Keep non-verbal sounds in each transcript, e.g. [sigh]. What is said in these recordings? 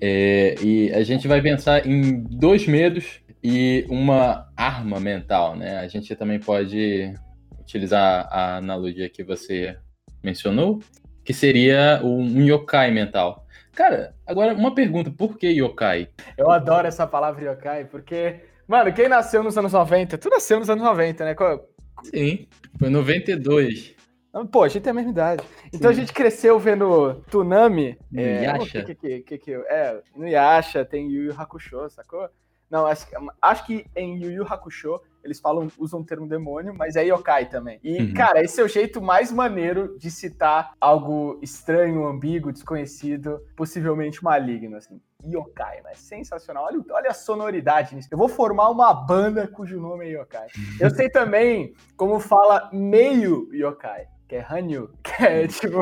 É, e a gente vai pensar em dois medos e uma arma mental, né? A gente também pode utilizar a analogia que você mencionou, que seria um yokai mental. Cara, agora uma pergunta, por que yokai? Eu adoro essa palavra yokai, porque, mano, quem nasceu nos anos 90, tu nasceu nos anos 90, né? Sim, foi 92. Pô, a gente tem a mesma idade. Então Sim. a gente cresceu vendo Tsunami. No é, Yasha? Que, que, que, que, é, no Yasha tem Yu Yu Hakusho, sacou? Não, acho, acho que em Yu Yu Hakusho eles falam, usam o termo demônio, mas é yokai também. E, uhum. cara, esse é o jeito mais maneiro de citar algo estranho, ambíguo, desconhecido, possivelmente maligno, assim. Yokai, mas sensacional. Olha, olha a sonoridade nisso. Eu vou formar uma banda cujo nome é Yokai. Eu sei também como fala meio Yokai que é Hanyu, [laughs] que é tipo,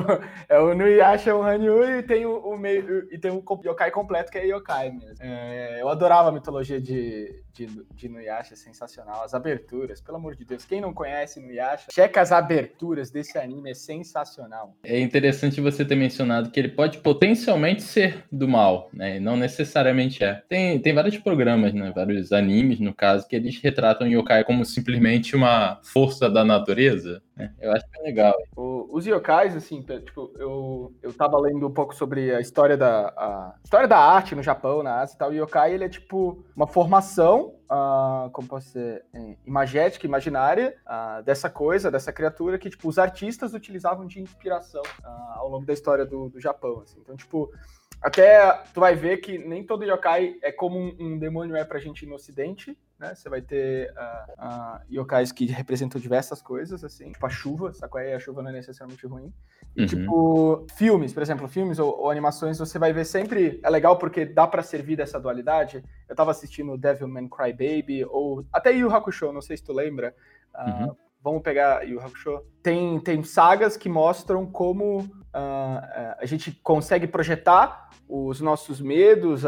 é o Nuyasha é um Hanyu e tem o, o meio e tem um yokai completo que é yokai mesmo. É, eu adorava a mitologia de, de, de Nuyasha, sensacional. As aberturas, pelo amor de Deus, quem não conhece Nuyasha, checa as aberturas desse anime, é sensacional. É interessante você ter mencionado que ele pode potencialmente ser do mal, né? Não necessariamente é. Tem, tem vários programas, né? Vários animes, no caso, que eles retratam yokai como simplesmente uma força da natureza. Né? Eu acho que é legal. O, os yokais, assim, tipo, eu, eu tava lendo um pouco sobre a história da, a história da arte no Japão, na Ásia e tal. O yokai, ele é tipo uma formação Uh, como posso dizer, é, imagética, imaginária uh, dessa coisa, dessa criatura que, tipo, os artistas utilizavam de inspiração uh, ao longo da história do, do Japão, assim. Então, tipo, até tu vai ver que nem todo yokai é como um, um demônio é pra gente no ocidente, né? Você vai ter uh, uh, yokais que representam diversas coisas, assim, tipo a chuva, sabe? A chuva não é necessariamente ruim. E, uhum. tipo, filmes, por exemplo, filmes ou, ou, animações, você vai ver sempre. É legal porque dá para servir dessa dualidade. Eu tava assistindo Devilman Crybaby, ou até Yu Hakusho, não sei se tu lembra. Uh, uhum. Vamos pegar Yu Hakusho. Tem, tem sagas que mostram como uh, a gente consegue projetar os nossos medos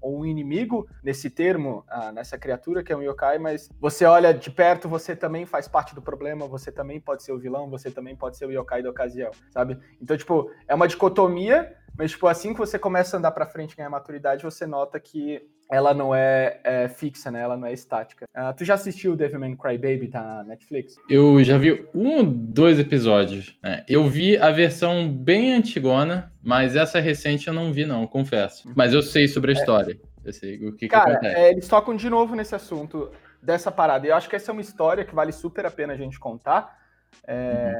ou um inimigo nesse termo, uh, nessa criatura que é um yokai, mas você olha de perto, você também faz parte do problema, você também pode ser o vilão, você também pode ser o yokai da ocasião, sabe? Então, tipo, é uma dicotomia, mas, tipo, assim que você começa a andar pra frente ganhar maturidade, você nota que ela não é, é, fixa, né? Ela não é estática. Uh, tu já assistiu Devilman Crybaby tá na Netflix? Eu já vi um ou dois episódios. Né? Eu vi a versão bem antigona, mas essa recente eu não vi, não, confesso. Mas eu sei sobre a é. história. Eu sei o que, Cara, que acontece. É, eles tocam de novo nesse assunto dessa parada. E eu acho que essa é uma história que vale super a pena a gente contar. É,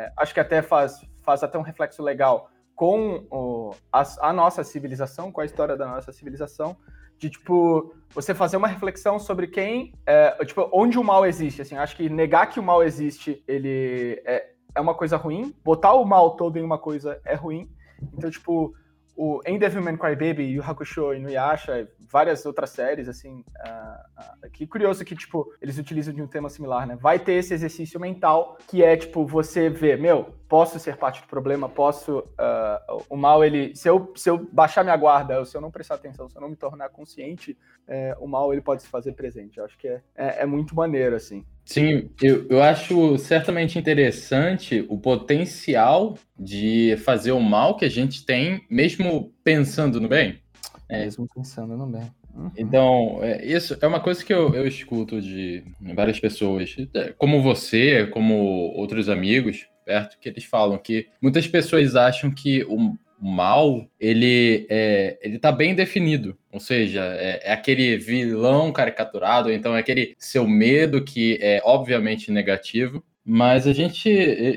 uhum. Acho que até faz, faz até um reflexo legal com o, a, a nossa civilização, com a história da nossa civilização de tipo você fazer uma reflexão sobre quem é, tipo onde o mal existe assim. Acho que negar que o mal existe ele é, é uma coisa ruim. Botar o mal todo em uma coisa é ruim. Então tipo o em Devilman Crybaby, Yu Hakusho e Nuyasha, várias outras séries, assim, uh, uh, que curioso que, tipo, eles utilizam de um tema similar, né? Vai ter esse exercício mental que é, tipo, você ver, meu, posso ser parte do problema, posso, uh, o mal, ele, se eu, se eu baixar minha guarda, se eu não prestar atenção, se eu não me tornar consciente, é, o mal, ele pode se fazer presente. Eu acho que é, é, é muito maneiro, assim. Sim, eu, eu acho certamente interessante o potencial de fazer o mal que a gente tem, mesmo pensando no bem. É. Mesmo pensando no bem. Uhum. Então, é, isso é uma coisa que eu, eu escuto de várias pessoas, é, como você, como outros amigos, perto, que eles falam que muitas pessoas acham que o, o mal, ele é, ele tá bem definido. Ou seja, é, é, aquele vilão caricaturado, então é aquele seu medo que é obviamente negativo. Mas a gente,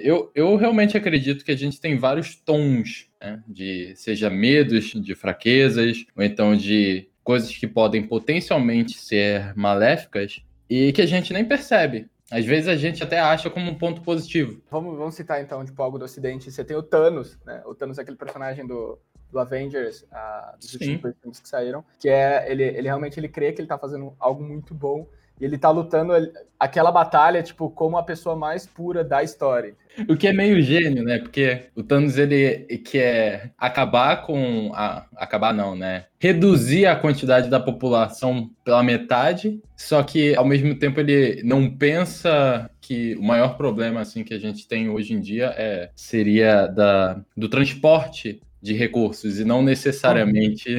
eu, eu realmente acredito que a gente tem vários tons, né? De seja medos, de fraquezas, ou então de coisas que podem potencialmente ser maléficas e que a gente nem percebe. Às vezes a gente até acha como um ponto positivo. Vamos, vamos citar então, tipo, algo do Ocidente. Você tem o Thanos, né? O Thanos é aquele personagem do, do Avengers, uh, dos Sim. últimos filmes que saíram, que é, ele, ele realmente ele crê que ele tá fazendo algo muito bom ele tá lutando aquela batalha, tipo, como a pessoa mais pura da história. O que é meio gênio, né? Porque o Thanos, ele quer acabar com... A, acabar não, né? Reduzir a quantidade da população pela metade, só que, ao mesmo tempo, ele não pensa que o maior problema, assim, que a gente tem hoje em dia é, seria da, do transporte de recursos e não necessariamente.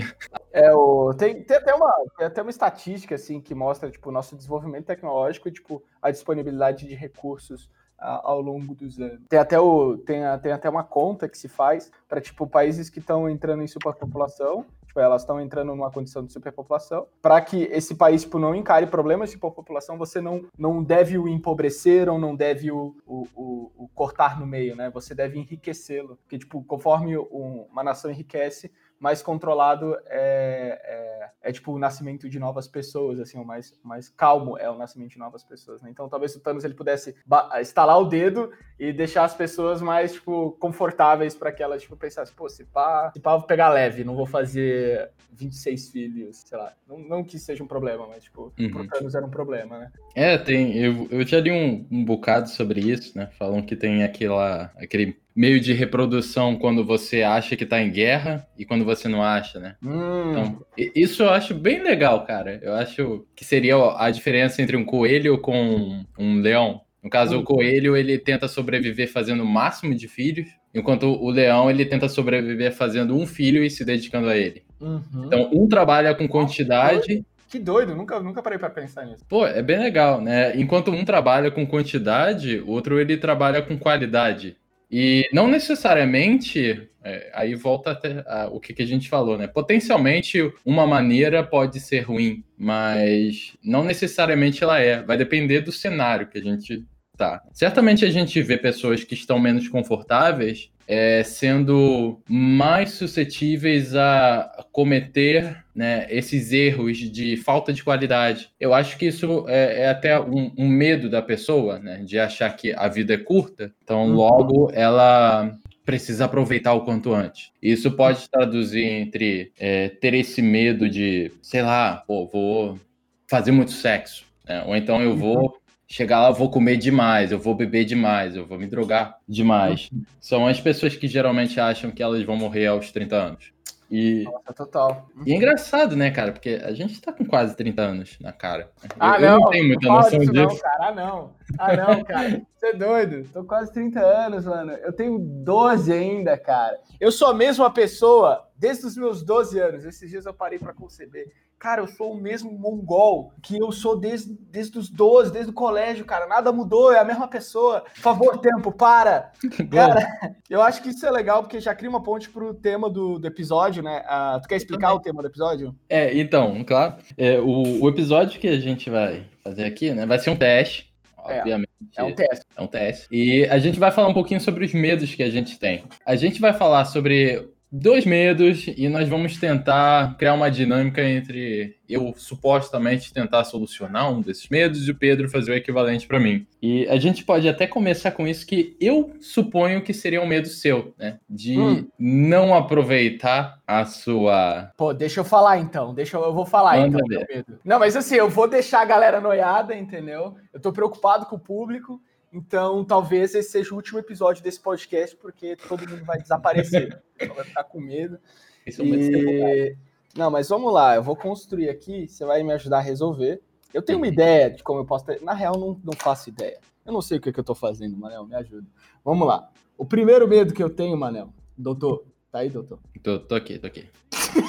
É, o, tem, tem, até uma, tem até uma estatística assim que mostra tipo, o nosso desenvolvimento tecnológico e tipo, a disponibilidade de recursos ao longo dos anos. Tem até, o, tem, tem até uma conta que se faz para tipo, países que estão entrando em superpopulação Tipo, elas estão entrando numa condição de superpopulação. Para que esse país tipo, não encare problemas de superpopulação, você não, não deve o empobrecer ou não deve o, o, o, o cortar no meio, né? Você deve enriquecê-lo. Porque, tipo, conforme uma nação enriquece, mais controlado é, é, é, tipo o nascimento de novas pessoas, assim, o mais, mais calmo é o nascimento de novas pessoas, né? Então talvez o Thanos ele pudesse estalar o dedo e deixar as pessoas mais, tipo, confortáveis para que elas, tipo, pensassem, pô, se pá, se pá, vou pegar leve, não vou fazer 26 filhos, sei lá. Não, não que seja um problema, mas, tipo, uhum. pro Thanos era um problema, né? É, tem, eu, eu já li um, um bocado sobre isso, né? Falam que tem aquela, aquele meio de reprodução quando você acha que tá em guerra e quando você não acha, né? Hum. Então, isso eu acho bem legal, cara. Eu acho que seria a diferença entre um coelho com um leão. No caso, hum. o coelho, ele tenta sobreviver fazendo o máximo de filhos, enquanto o leão, ele tenta sobreviver fazendo um filho e se dedicando a ele. Uhum. Então, um trabalha com quantidade... Que doido, nunca, nunca parei para pensar nisso. Pô, é bem legal, né? Enquanto um trabalha com quantidade, o outro ele trabalha com qualidade. E não necessariamente, é, aí volta até a, o que, que, a gente falou, né? Potencialmente uma maneira pode ser ruim, mas não necessariamente ela é. Vai depender do cenário que a gente tá. Certamente a gente vê pessoas que estão menos confortáveis é, sendo mais suscetíveis a cometer né, esses erros de falta de qualidade. Eu acho que isso é, é até um, um, medo da pessoa, né, de achar que a vida é curta, então uhum. logo ela precisa aproveitar o quanto antes. Isso pode traduzir entre é, ter esse medo de, sei lá, pô, vou fazer muito sexo, né? ou então eu vou uhum chegar lá, eu vou comer demais, eu vou beber demais, eu vou me drogar demais. Uhum. São as pessoas que geralmente acham que elas vão morrer aos 30 anos. E, Nossa, total. E é engraçado, né, cara? Porque a gente tá com quase 30 anos na cara. Ah, eu, não, eu não tenho muita não noção disso. Não, cara. Ah, não. Ah, não, cara. Você é doido. Tô quase 30 anos, mano. Eu tenho 12 ainda, cara. Eu sou a mesma pessoa desde os meus 12 anos. Esses dias eu parei para conceber cara, eu sou o mesmo mongol que eu sou desde, desde os 12, desde o colégio, cara. Nada mudou, é a mesma pessoa. Por favor, tempo, para. [laughs] cara, eu acho que isso é legal porque já cria uma ponte pro tema do, do episódio, né? Uh, tu quer explicar o tema do episódio? É, então, claro. É, o, o episódio que a gente vai fazer aqui, né, vai ser um teste. É, obviamente. É um teste. É um teste. E a gente vai falar um pouquinho sobre os medos que a gente tem. A gente vai falar sobre dois medos e nós vamos tentar criar uma dinâmica entre eu supostamente tentar solucionar um desses medos e o Pedro fazer o equivalente para mim. E a gente pode até começar com isso que eu suponho que seria um medo seu, né? De hum. não aproveitar a sua. Pô, deixa eu falar então. Deixa eu, eu vou falar Manda então. Medo. Não, mas assim, eu vou deixar a galera noiada, entendeu? Eu tô preocupado com o público. Então, talvez esse seja o último episódio desse podcast, porque todo mundo vai desaparecer. [laughs] vai ficar com medo. Isso e... Não, mas vamos lá, eu vou construir aqui, você vai me ajudar a resolver. Eu tenho uma ideia de como eu posso ter. Na real, não, não faço ideia. Eu não sei o que, que eu tô fazendo, Manel, me ajuda. Vamos lá. O primeiro medo que eu tenho, Manel, doutor, tá aí, doutor? Tô, tô aqui, tô aqui.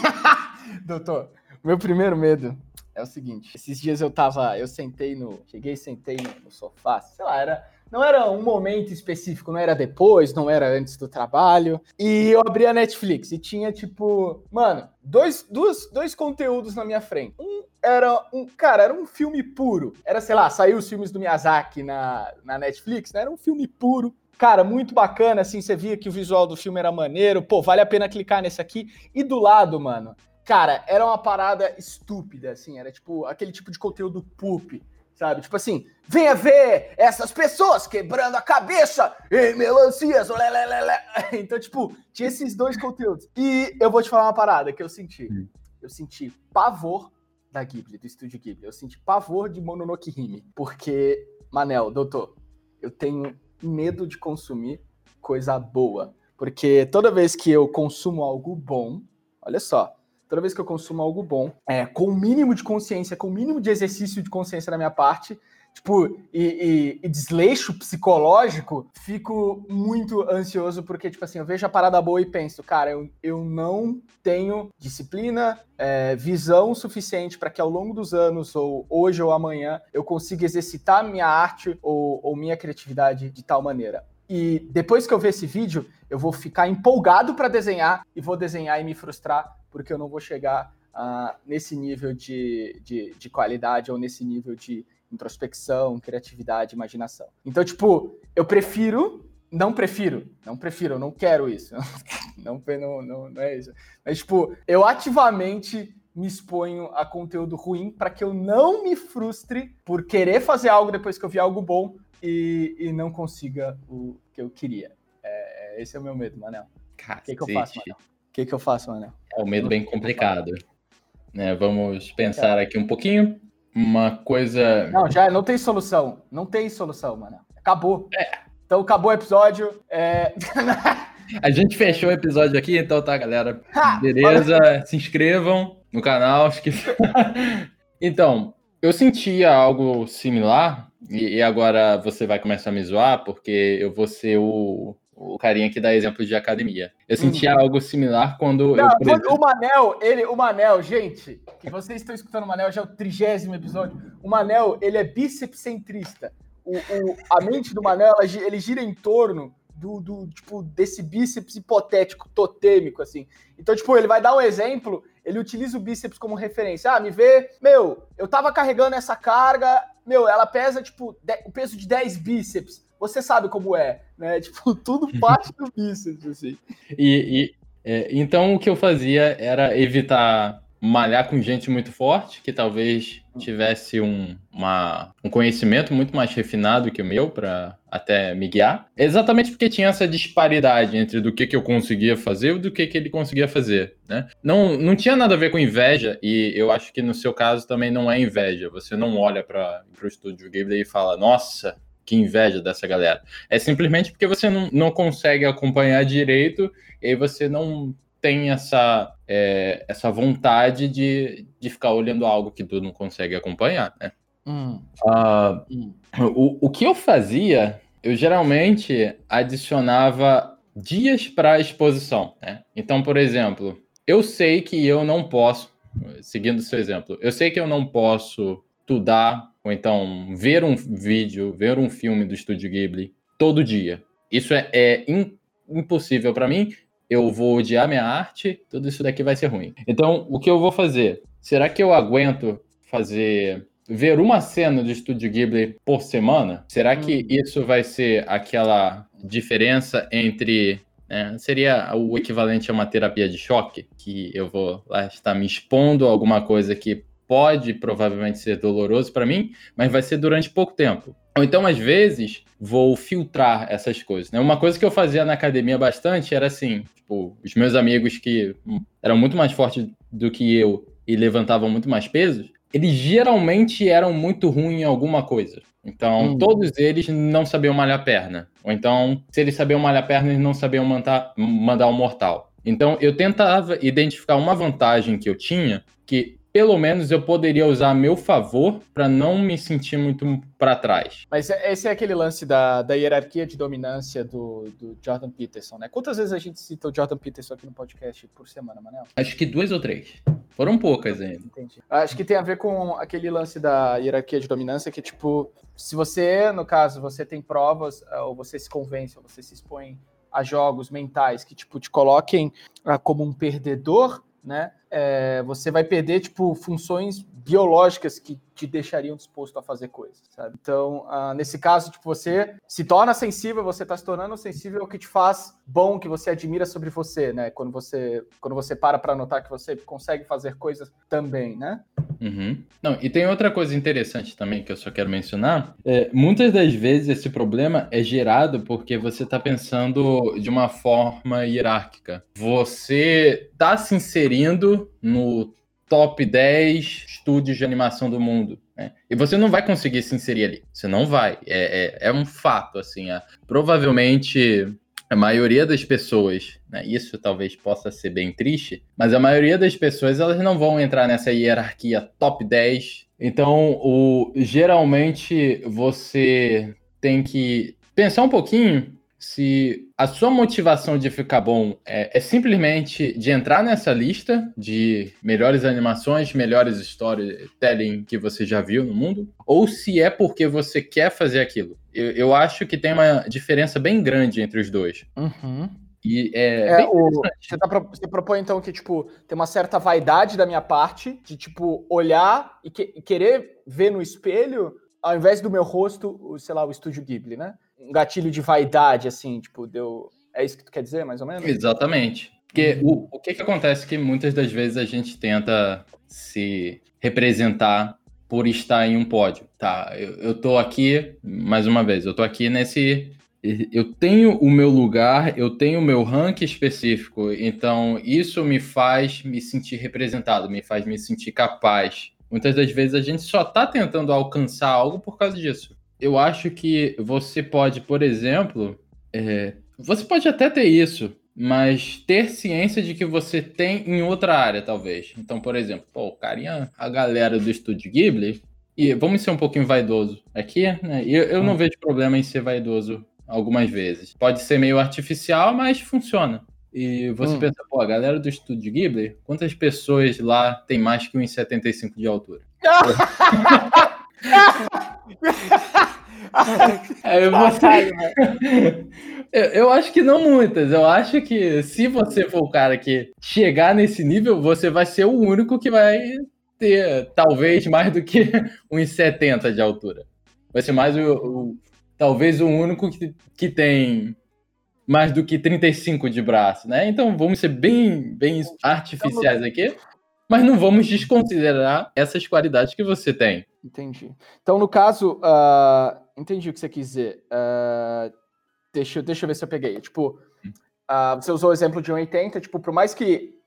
[laughs] doutor, meu primeiro medo é o seguinte: esses dias eu tava, eu sentei no, cheguei, sentei no, no sofá, sei lá, era não era um momento específico, não era depois, não era antes do trabalho. E eu abri a Netflix e tinha, tipo, mano, dois, dois, dois conteúdos na minha frente. Um era um, cara, era um filme puro. Era, sei lá, saiu os filmes do Miyazaki na, na Netflix, né? Era um filme puro. Cara, muito bacana, assim, você via que o visual do filme era maneiro. Pô, vale a pena clicar nesse aqui. E do lado, mano, Cara, era uma parada estúpida, assim, era tipo aquele tipo de conteúdo poop, sabe? Tipo assim, venha ver essas pessoas quebrando a cabeça em melancias, lelelele. [laughs] Então, tipo, tinha esses dois conteúdos. E eu vou te falar uma parada que eu senti. Hum. Eu senti pavor da Ghibli, do estúdio Ghibli. Eu senti pavor de Mononoke Hime, porque, Manel, doutor, eu tenho medo de consumir coisa boa, porque toda vez que eu consumo algo bom, olha só, toda vez que eu consumo algo bom, é, com o mínimo de consciência, com o mínimo de exercício de consciência da minha parte, tipo, e, e, e, desleixo psicológico, fico muito ansioso, porque, tipo assim, eu vejo a parada boa e penso, cara, eu, eu não tenho disciplina, é, visão suficiente para que ao longo dos anos, ou hoje ou amanhã, eu consiga exercitar minha arte ou, ou minha criatividade de tal maneira. E depois que eu ver esse vídeo, eu vou ficar empolgado para desenhar e vou desenhar e me frustrar porque eu não vou chegar uh, nesse nível de, de, de, qualidade ou nesse nível de introspecção, criatividade, imaginação. Então, tipo, eu prefiro, não prefiro, não prefiro, eu não quero isso. [laughs] Não, não, não, não é isso. Mas, tipo, eu ativamente me exponho a conteúdo ruim para que eu não me frustre por querer fazer algo depois que eu vi algo bom e, e não consiga o que eu queria. É, é esse é o meu medo, Manel. O que, que eu faço, Manel? O que, que eu faço, Manel? É um medo bem complicado. Né, vamos pensar aqui um pouquinho. Uma coisa. Não, já não tem solução. Não tem solução, Manel. Acabou. É. Então acabou o episódio. É... [laughs] A gente fechou o episódio aqui, então tá, galera. Beleza? Se inscrevam no canal. [laughs] então, eu sentia algo similar, e agora você vai começar a me zoar, porque eu vou ser o, o carinha que dá exemplo de academia. Eu sentia uhum. algo similar quando Não, eu... O Manel, ele, o Manel, gente, que vocês estão escutando o Manel, já é o trigésimo episódio. O Manel, ele é bíceps centrista. O, o, a mente do Manel, ele gira em torno do, do, tipo, desse bíceps hipotético, totêmico, assim. Então, tipo, ele vai dar um exemplo, ele utiliza o bíceps como referência. Ah, me vê, meu, eu tava carregando essa carga, meu, ela pesa, tipo, o peso de 10 bíceps. Você sabe como é, né? [laughs] Tipo, tudo [laughs] parte do bíceps, assim. E, e é, então, o que eu fazia era evitar malhar com gente muito forte, que talvez tivesse um, uma, um conhecimento muito mais refinado que o meu para até me guiar. Exatamente porque tinha essa disparidade entre do que, que eu conseguia fazer e do que, que ele conseguia fazer. Né? Não, não tinha nada a ver com inveja, e eu acho que no seu caso também não é inveja. Você não olha para o estúdio Ghibli e fala, nossa, que inveja dessa galera. É simplesmente porque você não, não consegue acompanhar direito e você não tem essa, é, essa vontade de, de ficar olhando algo que tu não consegue acompanhar, né? Hum. Uh, hum. O, o que eu fazia, eu geralmente adicionava dias para a exposição, né? Então, por exemplo, eu sei que eu não posso, seguindo seu exemplo, eu sei que eu não posso estudar ou então ver um vídeo, ver um filme do Estúdio Ghibli todo dia. Isso é, é impossível para mim, eu vou odiar minha arte, tudo isso daqui vai ser ruim. Então, o que eu vou fazer? Será que eu aguento fazer ver uma cena do Estúdio Ghibli por semana? Será que hum. isso vai ser aquela diferença entre né, seria o equivalente a uma terapia de choque, que eu vou lá estar me expondo a alguma coisa que pode provavelmente ser doloroso para mim, mas vai ser durante pouco tempo. Então, às vezes, vou filtrar essas coisas. Né? Uma coisa que eu fazia na academia bastante era assim, tipo, os meus amigos que eram muito mais fortes do que eu e levantavam muito mais pesos, eles geralmente eram muito ruins em alguma coisa. Então, hum. todos eles não sabiam malhar perna. Ou então, se eles sabiam malhar perna, eles não sabiam mandar, mandar um mortal. Então, eu tentava identificar uma vantagem que eu tinha, que pelo menos eu poderia usar a meu favor para não me sentir muito para trás. Mas é, esse é aquele lance da, da hierarquia de dominância do, do, Jordan Peterson, né? Quantas vezes a gente cita o Jordan Peterson aqui no podcast por semana, Manel? Acho que duas ou três. Foram poucas ainda. Entendi. Acho que tem a ver com aquele lance da hierarquia de dominância que, tipo, se você, no caso, você tem provas, eh, ou você se convence, ou você se expõe a jogos mentais que, tipo, te coloquem uh, como um perdedor, né? É, você vai perder, tipo, funções biológicas que te deixariam disposto a fazer coisas, sabe? Então, uh, nesse caso, tipo, você se torna sensível, você está se tornando sensível ao que te faz bom, que você admira sobre você, né? Quando você, quando você para para notar que você consegue fazer coisas também, né? Uhum. Não, e tem outra coisa interessante também que eu só quero mencionar. É, muitas das vezes esse problema é gerado porque você está pensando de uma forma hierárquica. Você está se inserindo no top 10 estúdios de animação do mundo. Né? E você não vai conseguir se inserir ali. Você não vai. É, é, é um fato, assim. É, provavelmente a maioria das pessoas, né, isso talvez possa ser bem triste, mas a maioria das pessoas elas não vão entrar nessa hierarquia top 10. Então, o, geralmente você tem que pensar um pouquinho se a sua motivação de ficar bom é, é, simplesmente de entrar nessa lista de melhores animações, melhores storytelling que você já viu no mundo, ou se é porque você quer fazer aquilo. Eu, eu acho que tem uma diferença bem grande entre os dois. Uhum. E é, é o, você, tá, você, propõe então que tipo tem uma certa vaidade da minha parte de tipo olhar e, que, e querer ver no espelho ao invés do meu rosto, sei lá, o estúdio Ghibli, né? Um gatilho de vaidade, assim, tipo, deu. É isso que tu quer dizer, mais ou menos? Exatamente. Porque o, o que, que acontece que muitas das vezes a gente tenta se representar por estar em um pódio. Tá, eu, eu tô aqui, mais uma vez, eu tô aqui nesse. Eu tenho o meu lugar, eu tenho o meu ranking específico, então isso me faz me sentir representado, me faz me sentir capaz. Muitas das vezes a gente só tá tentando alcançar algo por causa disso eu acho que você pode, por exemplo, é, você pode até ter isso, mas ter ciência de que você tem em outra área, talvez. Então, por exemplo, pô, o carinha, a galera do estúdio Ghibli, e vamos ser um pouquinho vaidoso aqui, né? Eu, eu não hum. vejo problema em ser vaidoso algumas vezes. Pode ser meio artificial, mas funciona. E você hum. pensa, pô, a galera do estúdio Ghibli, quantas pessoas lá tem mais que 1,75 de altura? [laughs] é, [laughs] eu, eu acho que não muitas. Eu acho que se você for o cara que chegar nesse nível, você vai ser o único que vai ter talvez mais do que [laughs] uns 70 de altura. Vai ser mais o, o talvez o único que, que tem mais do que 35 de braço, né? Então vamos ser bem, bem artificiais aqui mas não vamos desconsiderar essas qualidades que você tem. Entendi. Então, no caso, uh, entendi o que você quis dizer. Uh, deixa, deixa eu ver se eu peguei. Tipo, uh, você usou o exemplo de 1,80, tipo, por mais que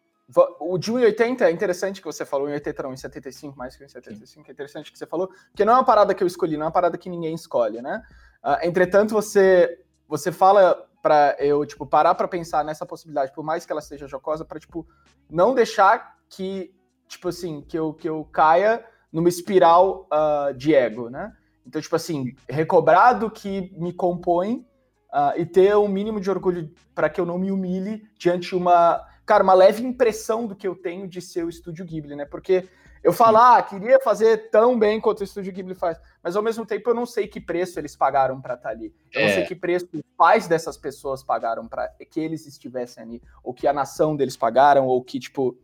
o de 1,80 é interessante que você falou, 1,80 não, 1,75, mais que 1,75, é interessante que você falou, porque não é uma parada que eu escolhi, não é uma parada que ninguém escolhe, né? Uh, entretanto, você você fala para eu, tipo, parar para pensar nessa possibilidade, por mais que ela seja jocosa, para tipo, não deixar que, tipo assim, que eu, que eu caia numa espiral uh, de ego, né? Então, tipo assim, recobrar do que me compõe uh, e ter um mínimo de orgulho para que eu não me humilhe diante de uma, cara, uma leve impressão do que eu tenho de ser o Estúdio Ghibli, né? Porque eu falo, ah, queria fazer tão bem quanto o Estúdio Ghibli faz, mas ao mesmo tempo eu não sei que preço eles pagaram para estar tá ali. Eu é. não sei que preço os pais dessas pessoas pagaram para que eles estivessem ali, ou que a nação deles pagaram, ou que, tipo,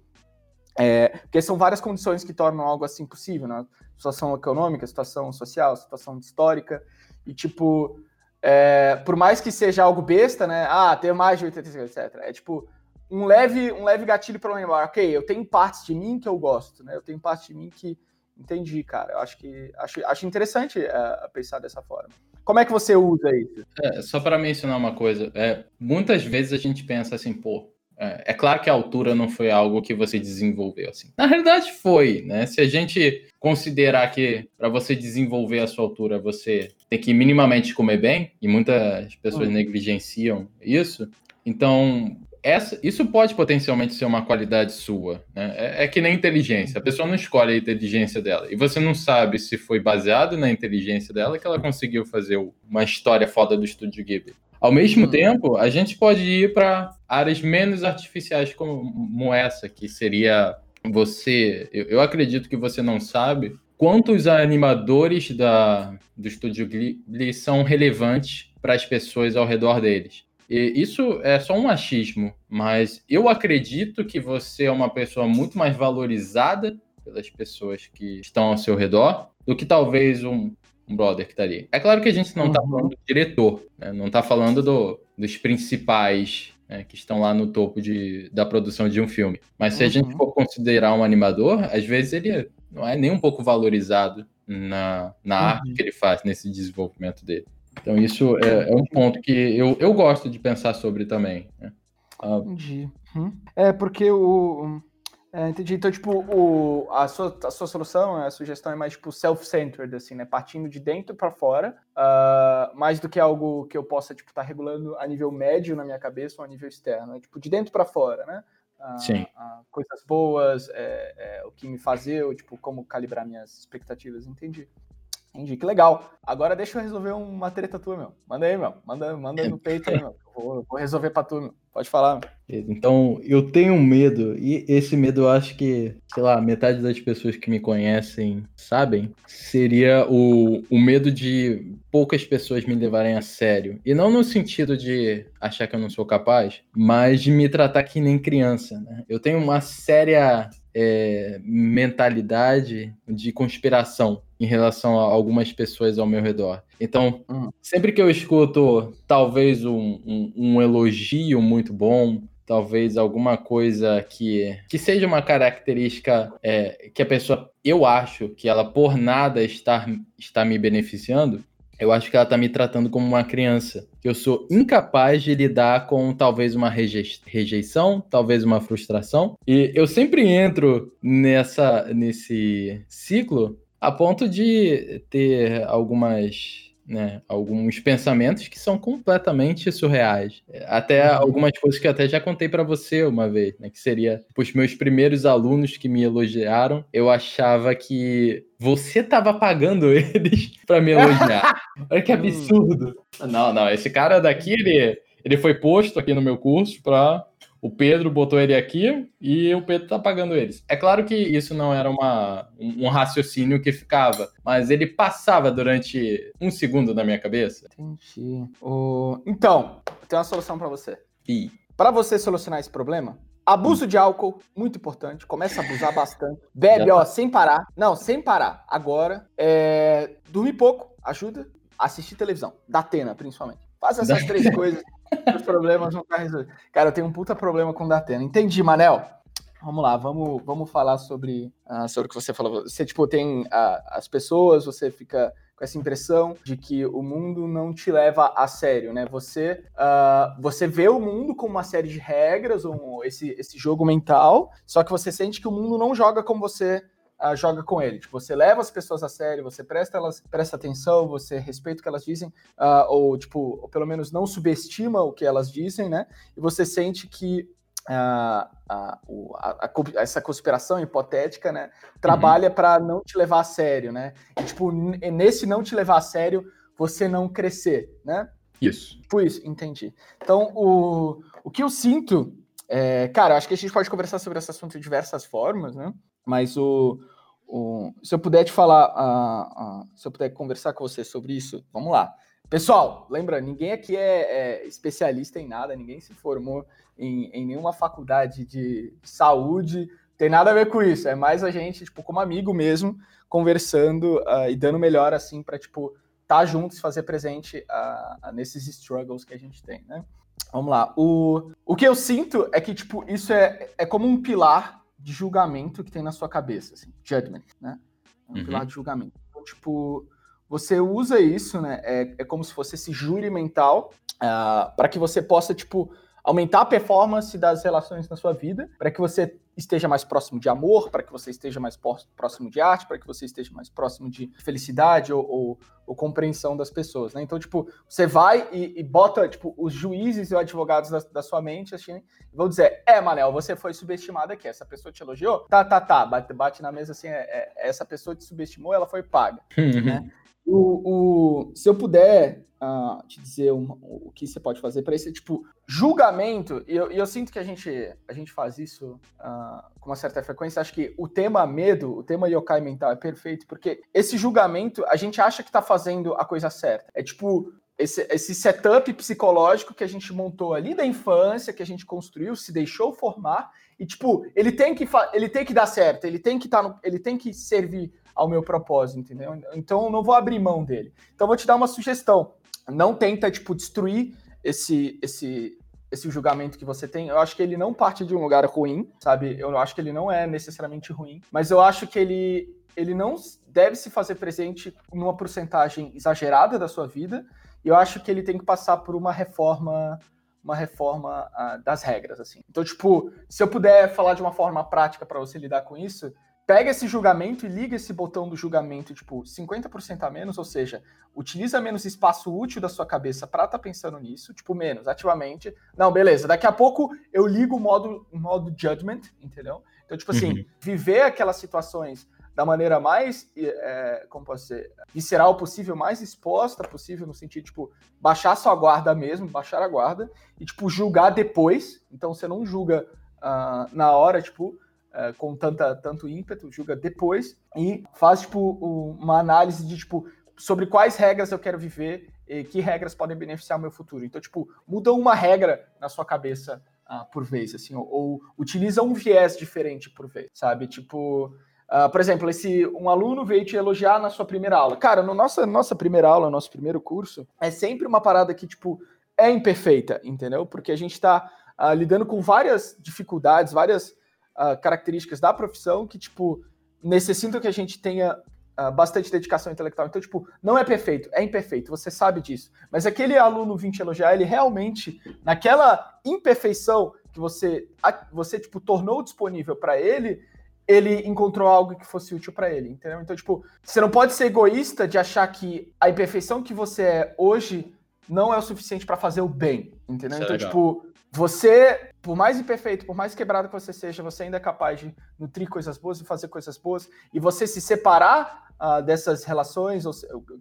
é, porque são várias condições que tornam algo assim possível, né? Situação econômica, situação social, situação histórica. E, tipo, é, por mais que seja algo besta, né? Ah, ter mais de 85, etc. É tipo um leve, um leve gatilho para lembrar, ok, eu tenho partes de mim que eu gosto, né? Eu tenho partes de mim que entendi, cara. Eu acho que acho, acho interessante é, pensar dessa forma. Como é que você usa isso? É, só para mencionar uma coisa, é, muitas vezes a gente pensa assim, pô, é, é claro que a altura não foi algo que você desenvolveu assim. Na realidade foi, né? Se a gente considerar que para você desenvolver a sua altura você tem que minimamente comer bem e muitas pessoas uhum. negligenciam isso, então essa, isso pode potencialmente ser uma qualidade sua. Né? É, é, que nem inteligência. A pessoa não escolhe a inteligência dela. E você não sabe se foi baseado na inteligência dela que ela conseguiu fazer uma história foda do Estúdio Ghibli. Ao mesmo uhum. tempo, a gente pode ir para áreas menos artificiais como essa, que seria você. Eu, eu, acredito que você não sabe quantos animadores da, do Estúdio Ghibli são relevantes para as pessoas ao redor deles. E isso é só um achismo, mas eu acredito que você é uma pessoa muito mais valorizada pelas pessoas que estão ao seu redor do que talvez um um brother que tá ali. É claro que a gente não tá uhum. falando do diretor, né? não tá falando do, dos principais né, que estão lá no topo de, da produção de um filme. Mas se a gente uhum. for considerar um animador, às vezes ele não é nem um pouco valorizado na, na uhum. arte que ele faz, nesse desenvolvimento dele. Então isso é, é um ponto que eu, eu gosto de pensar sobre também. Né? Ah, Entendi. Uhum. É porque o É, entendi. Então, tipo, o, a, sua, a sua solução, a sugestão é mais, tipo, self-centered, assim, né? Partindo de dentro para fora, uh, mais do que algo que eu possa, tipo, estar tá regulando a nível médio na minha cabeça ou a nível externo. Né? Tipo, de dentro para fora, né? Uh, Sim. Uh, coisas boas, é, é, o que me fazer, ou, tipo, como calibrar minhas expectativas. Entendi. Entendi, que legal. Agora deixa eu resolver uma treta tua, meu. Manda aí, meu. Manda, manda no peito aí, meu. Vou, vou resolver pra tu, meu. Pode falar. Então, eu tenho um medo, e esse medo eu acho que, sei lá, metade das pessoas que me conhecem sabem, seria o, o medo de poucas pessoas me levarem a sério. E não no sentido de achar que eu não sou capaz, mas de me tratar que nem criança, né? Eu tenho uma séria é, mentalidade de conspiração em relação a algumas pessoas ao meu redor. Então, hum. sempre que eu escuto talvez um, um, um, elogio muito bom, talvez alguma coisa que, que seja uma característica é, que a pessoa, eu acho que ela por nada está, está me beneficiando, eu acho que ela está me tratando como uma criança. Que eu sou incapaz de lidar com talvez uma rejeição, talvez uma frustração. E eu sempre entro nessa, nesse ciclo a ponto de ter algumas né, alguns pensamentos que são completamente surreais. Até algumas coisas que eu até já contei para você uma vez, né, que seria os meus primeiros alunos que me elogiaram, eu achava que você tava pagando [laughs] eles para me elogiar. Olha que [laughs] hum. absurdo. Não, não, esse cara daqui, ele, ele foi posto aqui no meu curso para o Pedro botou ele aqui e o Pedro tá pagando eles. É claro que isso não era uma, um raciocínio que ficava, mas ele passava durante um segundo na minha cabeça. Entendi. O... Então, tem uma solução para você. E para você solucionar esse problema, abuso de álcool, muito importante. Começa a abusar bastante. [laughs] Bebe, ó, sem parar. Não, sem parar. Agora, é... dormir pouco, ajuda. Assistir televisão, da Atena, principalmente. Faz essas três [laughs] coisas os problemas vão estar resolvidos. Cara, eu tenho um puta problema com o Datena. Entendi, Manel. Vamos lá, vamos, vamos falar sobre, uh, sobre o que você falou. Você, tipo, tem uh, as pessoas, você fica com essa impressão de que o mundo não te leva a sério, né? Você, uh, você vê o mundo como uma série de regras, um, esse, esse jogo mental, só que você sente que o mundo não joga como você uh, joga com ele. Tipo, você leva as pessoas a sério, você presta elas, presta atenção, você respeita o que elas dizem, uh, ou tipo, ou pelo menos não subestima o que elas dizem, né? E você sente que Uh, uh, a, a, essa conspiração hipotética, né, trabalha uhum. para não te levar a sério, né? E, tipo, nesse não te levar a sério, você não crescer, né? Isso. Tipo isso, entendi. Então, o, o que eu sinto, é, cara, acho que a gente pode conversar sobre esse assunto de diversas formas, né? Mas o, o se eu puder te falar, uh, uh, se eu puder conversar com você sobre isso, vamos lá. Pessoal, lembra, ninguém aqui é, é especialista em nada, ninguém se formou em, em nenhuma faculdade de saúde, tem nada a ver com isso. É mais a gente, tipo, como amigo mesmo, conversando uh, e dando melhor, assim, para tipo, estar tá juntos, fazer presente uh, nesses struggles que a gente tem, né? Vamos lá. O, o que eu sinto é que, tipo, isso é, é como um pilar de julgamento que tem na sua cabeça, assim, judgment, né? É um uhum. pilar de julgamento. Então, tipo, você usa isso, né? É, é como se fosse esse júri mental uh, ah, para que você possa, tipo, aumentar a performance das relações na sua vida, para que você esteja mais próximo de amor, para que você esteja mais próximo de arte, para que você esteja mais próximo de felicidade ou, ou, ou compreensão das pessoas, né? Então, tipo, você vai e, e bota, tipo, os juízes e os advogados da, da sua mente, assim, vão dizer, é, Manel, você foi subestimado aqui, essa pessoa te elogiou? Tá, tá, tá, bate, bate na mesa assim, é, é, essa pessoa te subestimou, ela foi paga, né? O, o, se eu puder uh, te dizer o que você pode fazer para esse tipo julgamento, e eu, eu, sinto que a gente, a gente faz isso uh, com uma certa frequência. Acho que o tema medo, o tema yokai mental é perfeito, porque esse julgamento a gente acha que está fazendo a coisa certa. É tipo. Esse, esse setup psicológico que a gente montou ali da infância, que a gente construiu, se deixou formar, e tipo, ele tem que, ele tem que dar certo, ele tem que, tá ele tem que servir ao meu propósito, entendeu? Então eu não vou abrir mão dele. Então eu vou te dar uma sugestão. Não tenta, tipo, destruir esse, esse, esse julgamento que você tem. Eu acho que ele não parte de um lugar ruim, sabe? Eu acho que ele não é necessariamente ruim, mas eu acho que ele, ele não deve se fazer presente numa porcentagem exagerada da sua vida. E eu acho que ele tem que passar por uma reforma uma reforma uh, das regras, assim. Então, tipo, se eu puder falar de uma forma prática para você lidar com isso, pega esse julgamento e liga esse botão do julgamento, tipo, 50% a menos, ou seja, utiliza menos espaço útil da sua cabeça para estar tá pensando nisso, tipo, menos, ativamente. Não, beleza, daqui a pouco eu ligo o modo, modo judgment, entendeu? Então, tipo assim, uhum. viver aquelas situações da maneira mais, é, como posso dizer, visceral possível, mais exposta possível, no sentido, tipo, baixar sua guarda mesmo, baixar a guarda, e, tipo, julgar depois. Então, você não julga uh, na hora, tipo, uh, com tanta, tanto ímpeto, julga depois e faz, tipo, uma análise de, tipo, sobre quais regras eu quero viver e que regras podem beneficiar o meu futuro. Então, tipo, muda uma regra na sua cabeça uh, por vez, assim, ou, ou, utiliza um viés diferente por vez, sabe? Tipo, uh, por exemplo, esse um aluno veio te elogiar na sua primeira aula. Cara, no nossa, nossa primeira aula, nosso primeiro curso, é sempre uma parada que, tipo, é imperfeita, entendeu? Porque a gente está uh, lidando com várias dificuldades, várias uh, características da profissão que, tipo, necessitam que a gente tenha uh, bastante dedicação intelectual. Então, tipo, não é perfeito, é imperfeito, você sabe disso. Mas aquele aluno vim te elogiar, ele realmente, naquela imperfeição que você, você tipo, tornou disponível para ele, ele encontrou algo que fosse útil para ele, entendeu? Então, tipo, você não pode ser egoísta de achar que a imperfeição que você é hoje não é o suficiente para fazer o bem, entendeu? Isso é então, é tipo, você, por mais imperfeito, por mais quebrado que você seja, você ainda é capaz de nutrir coisas boas e fazer coisas boas, e você se separar uh, dessas relações,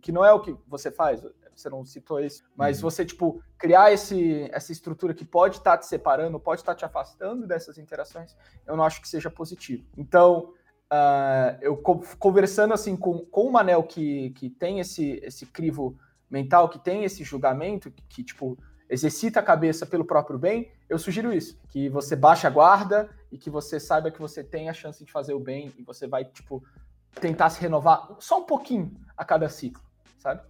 que não é o que você faz, você não citou isso, mas uhum. você, tipo, criar esse, essa estrutura que pode estar tá te separando, pode estar tá te afastando dessas interações, eu não acho que seja positivo. Então, uh, eu conversando, assim, com, com o Manel que, que tem esse, esse crivo mental, que tem esse julgamento, que, que tipo, exercita a cabeça pelo próprio bem, eu sugiro isso, que você baixe a guarda e que você saiba que você tem a chance de fazer o bem e você vai, tipo, tentar se renovar só um pouquinho a cada ciclo, sabe?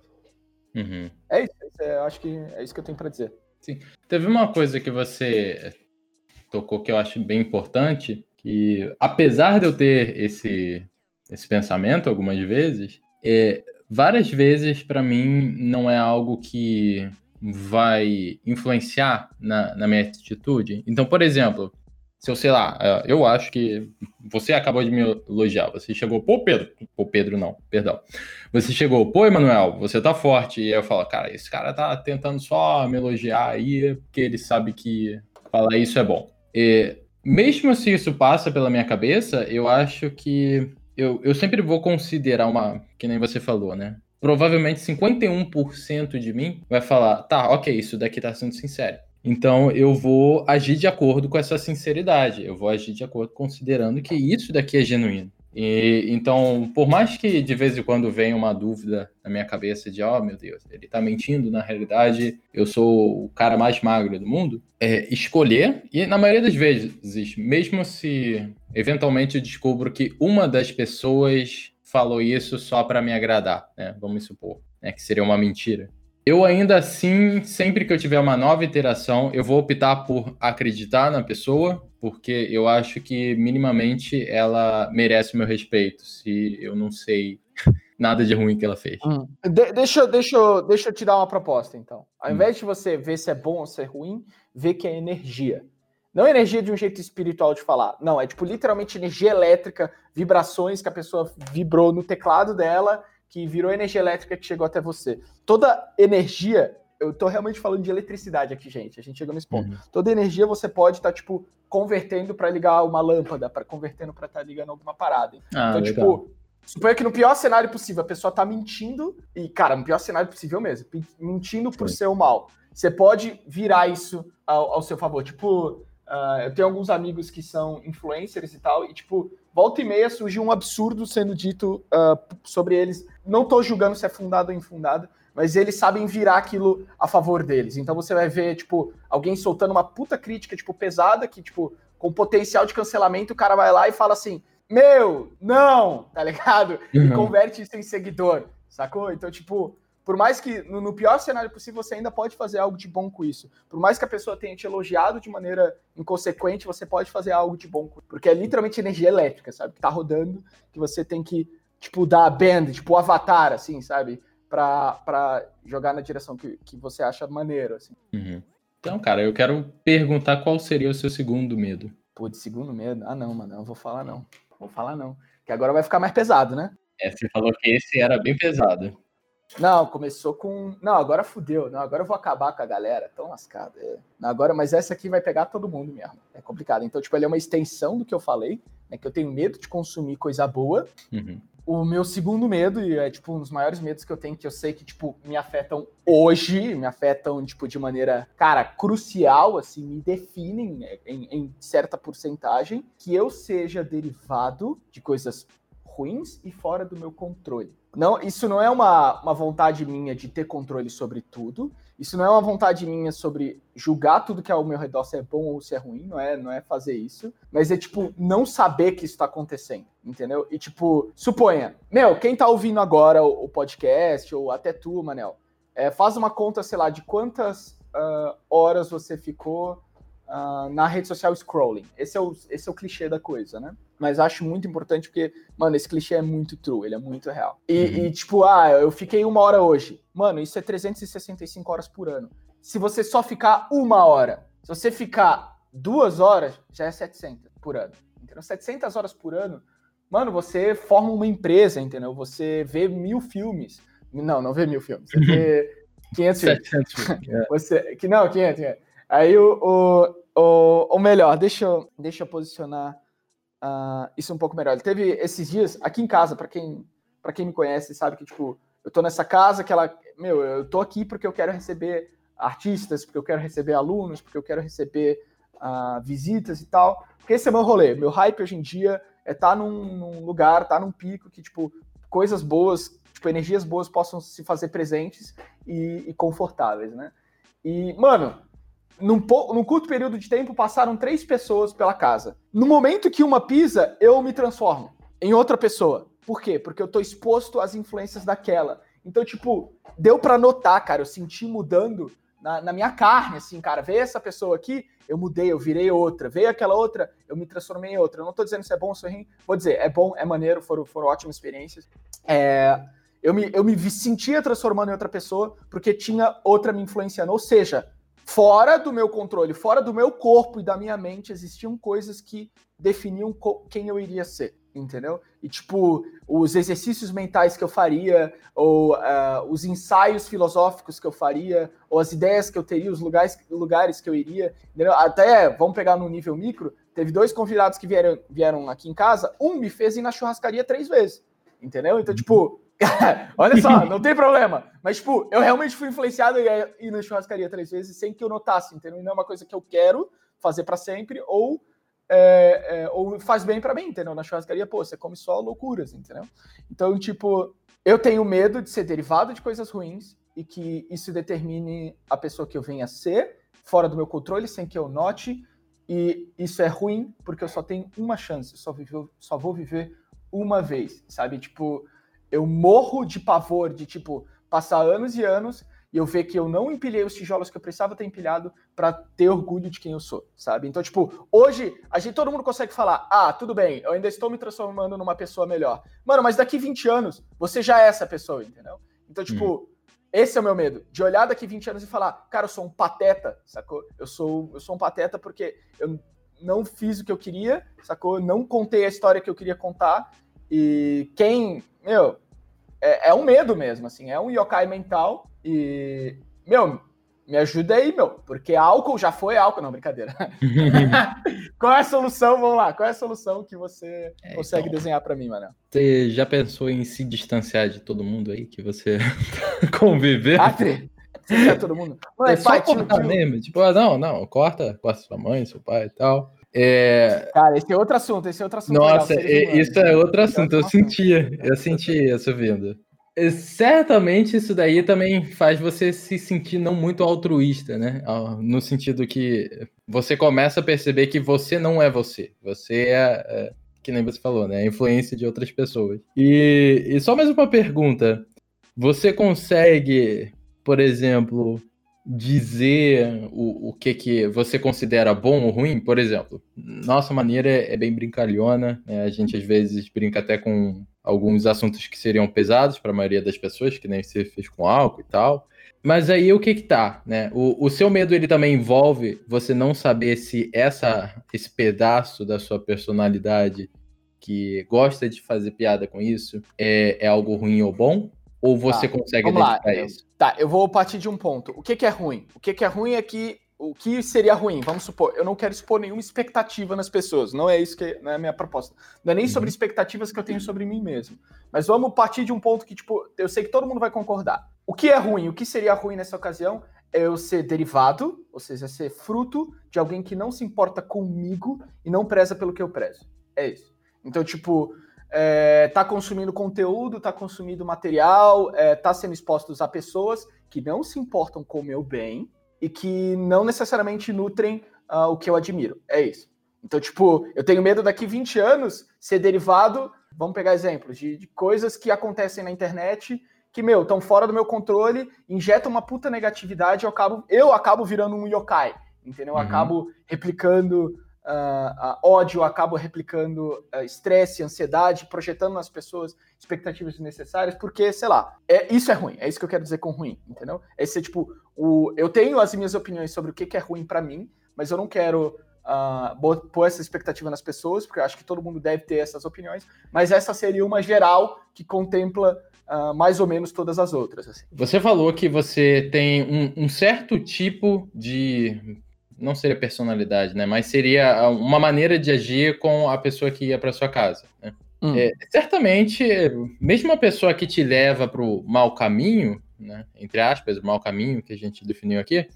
Uhum. É isso, é, eu acho que é isso que eu tenho para dizer. Sim. Teve uma coisa que você tocou que eu acho bem importante, que apesar de eu ter esse, esse pensamento algumas vezes, é, várias vezes para mim não é algo que vai influenciar na, na minha atitude. Então, por exemplo, se eu sei lá, é, eu acho que você acabou de me elogiar. Você chegou, pô, Pedro, pô, Pedro não, perdão. Você chegou, pô, Emanuel, você tá forte. E eu falo, cara, esse cara tá tentando só me elogiar aí, porque ele sabe que falar isso é bom. E, mesmo se isso passa pela minha cabeça, eu acho que eu, eu sempre vou considerar uma, que nem você falou, né? Provavelmente 51% de mim vai falar: tá, ok, isso daqui tá sendo sincero. Então eu vou agir de acordo com essa sinceridade, eu vou agir de acordo considerando que isso daqui é genuíno. E, então, por mais que de vez em quando venha uma dúvida na minha cabeça de, oh meu Deus, ele tá mentindo, na realidade eu sou o cara mais magro do mundo, é escolher, e na maioria das vezes, mesmo se eventualmente eu descubro que uma das pessoas falou isso só para me agradar, né? Vamos supor, né? Que seria uma mentira. Eu ainda assim, sempre que eu tiver uma nova interação, eu vou optar por acreditar na pessoa, porque eu acho que minimamente ela merece o meu respeito, se eu não sei [laughs] nada de ruim que ela fez. Hum. De deixa, deixa, deixa eu te dar uma proposta, então. Ao hum. invés de você ver se é bom ou se é ruim, vê que é energia. Não energia de um jeito espiritual de falar. Não, é tipo literalmente energia elétrica, vibrações que a pessoa vibrou no teclado dela, que virou energia elétrica que chegou até você. Toda energia, eu tô realmente falando de eletricidade aqui, gente. A gente chegou nesse ponto. Uhum. Toda energia você pode estar, tá, tipo, convertendo para ligar uma lâmpada, para convertendo para estar tá ligando alguma parada. Ah, então, legal. tipo, Suponha que no pior cenário possível a pessoa tá mentindo, e, cara, no pior cenário possível mesmo, mentindo por ser o mal. Você pode virar isso ao, ao seu favor. Tipo, Uh, eu tenho alguns amigos que são influencers e tal, e tipo, volta e meia surge um absurdo sendo dito uh, sobre eles. Não tô julgando se é fundado ou infundado, mas eles sabem virar aquilo a favor deles. Então você vai ver, tipo, alguém soltando uma puta crítica, tipo, pesada, que, tipo, com potencial de cancelamento, o cara vai lá e fala assim: Meu, não, tá ligado? E uhum. converte isso em seguidor, sacou? Então, tipo por mais que no, pior cenário possível você ainda pode fazer algo de bom com isso. Por mais que a pessoa tenha te elogiado de maneira inconsequente, você pode fazer algo de bom com isso. Porque é literalmente energia elétrica, sabe? Que tá rodando, que você tem que, tipo, dar band, tipo, o avatar, assim, sabe? Pra, pra jogar na direção que, que você acha maneiro, assim. Uhum. Então, cara, eu quero perguntar qual seria o seu segundo medo. Pô, de segundo medo? Ah, não, mano, não vou falar não. Vou falar não. Que agora vai ficar mais pesado, né? É, você falou que esse era bem pesado. Não, começou com. Não, agora fudeu. Não, agora eu vou acabar com a galera. Tão lascado. É. Agora, mas essa aqui vai pegar todo mundo mesmo. É complicado. Então, tipo, ele é uma extensão do que eu falei, né? Que eu tenho medo de consumir coisa boa. Uhum. O meu segundo medo, e é tipo um dos maiores medos que eu tenho, que eu sei que, tipo, me afetam hoje, me afetam, tipo, de maneira, cara, crucial, assim, me definem né, em, em certa porcentagem, que eu seja derivado de coisas ruins e fora do meu controle. Não, isso não é uma, uma vontade minha de ter controle sobre tudo. Isso não é uma vontade minha sobre julgar tudo que é ao meu redor se é bom ou se é ruim, não é, não é fazer isso, mas é tipo não saber que isso tá acontecendo, entendeu? E tipo, suponha, meu, quem tá ouvindo agora o, o podcast ou até tu, Manel, é, faz uma conta, sei lá, de quantas uh, horas você ficou uh, na rede social scrolling. Esse é, o, esse é o clichê da coisa, né? Mas acho muito importante porque, mano, esse clichê é muito true, ele é muito real. E, uhum. e, tipo, ah, eu fiquei uma hora hoje. Mano, isso é 365 horas por ano. Se você só ficar uma hora, se você ficar duas horas, já é 700 por ano. Entendeu? 700 horas por ano, mano, você forma uma empresa, entendeu? Você vê mil filmes. Não, não vê mil filmes. Você vê [laughs] 500 filmes. É. [laughs] Você, que, não, 500, 500. Aí o, o, o, o melhor, deixa eu, deixa eu posicionar uh, isso um pouco melhor. Ele teve esses dias aqui em casa, para quem, pra quem me conhece, sabe que, tipo, eu tô nessa casa que ela. Meu, eu tô aqui porque eu quero receber artistas, porque eu quero receber alunos, porque eu quero receber uh, visitas e tal. Porque esse é meu rolê. Meu hype hoje em dia é estar tá num, num lugar, tá num pico que, tipo, coisas boas, tipo, energias boas possam se fazer presentes e, e confortáveis, né? E, mano, num, num, curto período de tempo, passaram três pessoas pela casa. No momento que uma pisa, eu me transformo em outra pessoa. Por quê? Porque eu tô exposto às influências daquela. Então, tipo, deu para notar, cara, eu senti mudando na, na, minha carne, assim, cara. Veio essa pessoa aqui, eu mudei, eu virei outra. Veio aquela outra, eu me transformei em outra. Eu não tô dizendo se é bom ou se é ruim. Vou dizer, é bom, é maneiro, foram, foram ótimas experiências. É, eu, me, eu me sentia transformando em outra pessoa porque tinha outra me influenciando. Ou seja, fora do meu controle, fora do meu corpo e da minha mente, existiam coisas que definiam quem eu iria ser, entendeu? E tipo, os exercícios mentais que eu faria, ou uh, os ensaios filosóficos que eu faria, ou as ideias que eu teria, os lugares, lugares que eu iria, entendeu? Até, vamos pegar no nível micro, teve dois convidados que vieram, vieram aqui em casa, um me fez ir na churrascaria três vezes, entendeu? Então, tipo, Olha só, [laughs] não tem problema. Mas, tipo, eu realmente fui influenciado a ir na churrascaria três vezes sem que eu notasse, entendeu? E não é uma coisa que eu quero fazer para sempre, ou, é, é, ou faz bem para mim, entendeu? Na churrascaria, pô, você come só loucuras, entendeu? Então, tipo, eu tenho medo de ser derivado de coisas ruins e que isso determine a pessoa que eu venha a ser, fora do meu controle, sem que eu note. E isso é ruim porque eu só tenho uma chance, só, vivo, só vou viver uma vez, sabe? Tipo, eu morro de pavor de, tipo, passar anos e anos e eu ver que eu não empilhei os tijolos que eu precisava ter empilhado para ter orgulho de quem eu sou, sabe? Então, tipo, hoje a gente todo mundo consegue falar: "Ah, tudo bem, eu ainda estou me transformando numa pessoa melhor". Mano, mas daqui 20 anos você já é essa pessoa, entendeu? Então, tipo, hum. esse é o meu medo, de olhar daqui 20 anos e falar: "Cara, eu sou um pateta", sacou? Eu sou eu sou um pateta porque eu não fiz o que eu queria, sacou? Não contei a história que eu queria contar e quem meu, é, é um medo mesmo, assim, é um yokai mental e, meu, me ajuda aí, meu, porque álcool já foi álcool, não, brincadeira. [laughs] Qual é a solução? Vamos lá, qual é a solução que você é, consegue então, desenhar para mim, mano? Você já pensou em se distanciar de todo mundo aí que você [laughs] conviver? Ah, distanciar todo mundo? Mãe, é pai, só cortar mesmo, tipo, ah, não, não, corta, corta sua mãe, seu pai e tal. É... Cara, esse é outro assunto, esse é outro assunto. Nossa, legal, isso é outro assunto, eu sentia, eu sentia isso vindo. Certamente isso daí também faz você se sentir não muito altruísta, né? No sentido que você começa a perceber que você não é você. Você é, é que nem você falou, né? A influência de outras pessoas. E, e só mais uma pergunta. Você consegue, por exemplo, dizer o, o que, que você considera bom ou ruim, por exemplo, nossa maneira é, é bem brincalhona, né? a gente às vezes brinca até com alguns assuntos que seriam pesados para a maioria das pessoas, que nem você fez com álcool e tal, Mas aí o que que tá, né? O, o seu medo ele também envolve você não saber se essa esse pedaço da sua personalidade que gosta de fazer piada com isso é, é algo ruim ou bom? Ou você tá, consegue identificar isso? Tá, eu vou partir de um ponto. O que, que é ruim? O que, que é ruim é que o que seria ruim? Vamos supor, eu não quero expor nenhuma expectativa nas pessoas. Não é isso que não é a minha proposta. Não é nem uhum. sobre expectativas que eu tenho sobre mim mesmo. Mas vamos partir de um ponto que, tipo, eu sei que todo mundo vai concordar. O que é ruim? O que seria ruim nessa ocasião é eu ser derivado, ou seja, ser fruto de alguém que não se importa comigo e não preza pelo que eu prezo. É isso. Então, tipo, é, tá consumindo conteúdo, tá consumindo material, é, tá sendo expostos a pessoas que não se importam com o meu bem e que não necessariamente nutrem uh, o que eu admiro. É isso. Então, tipo, eu tenho medo daqui 20 anos ser derivado, vamos pegar exemplos, de, de coisas que acontecem na internet que, meu, estão fora do meu controle, injetam uma puta negatividade, eu acabo, eu acabo virando um yokai, entendeu? Eu uhum. acabo replicando uh, uh, ódio, acabo replicando estresse, ansiedade, projetando nas pessoas expectativas desnecessárias, porque, sei lá, é, isso é ruim, é isso que eu quero dizer com ruim, entendeu? É ser, tipo, o, eu tenho as minhas opiniões sobre o que, que é ruim para mim, mas eu não quero uh, pôr essa expectativa nas pessoas, porque eu acho que todo mundo deve ter essas opiniões, mas essa seria uma geral que contempla uh, mais ou menos todas as outras. Assim. Você falou que você tem um, um certo tipo de não seria personalidade, né? Mas seria uma maneira de agir com a pessoa que ia para sua casa. Né? Hum. É, certamente, mesmo a pessoa que te leva para o mau caminho, né? Entre aspas, o mau caminho que a gente definiu aqui,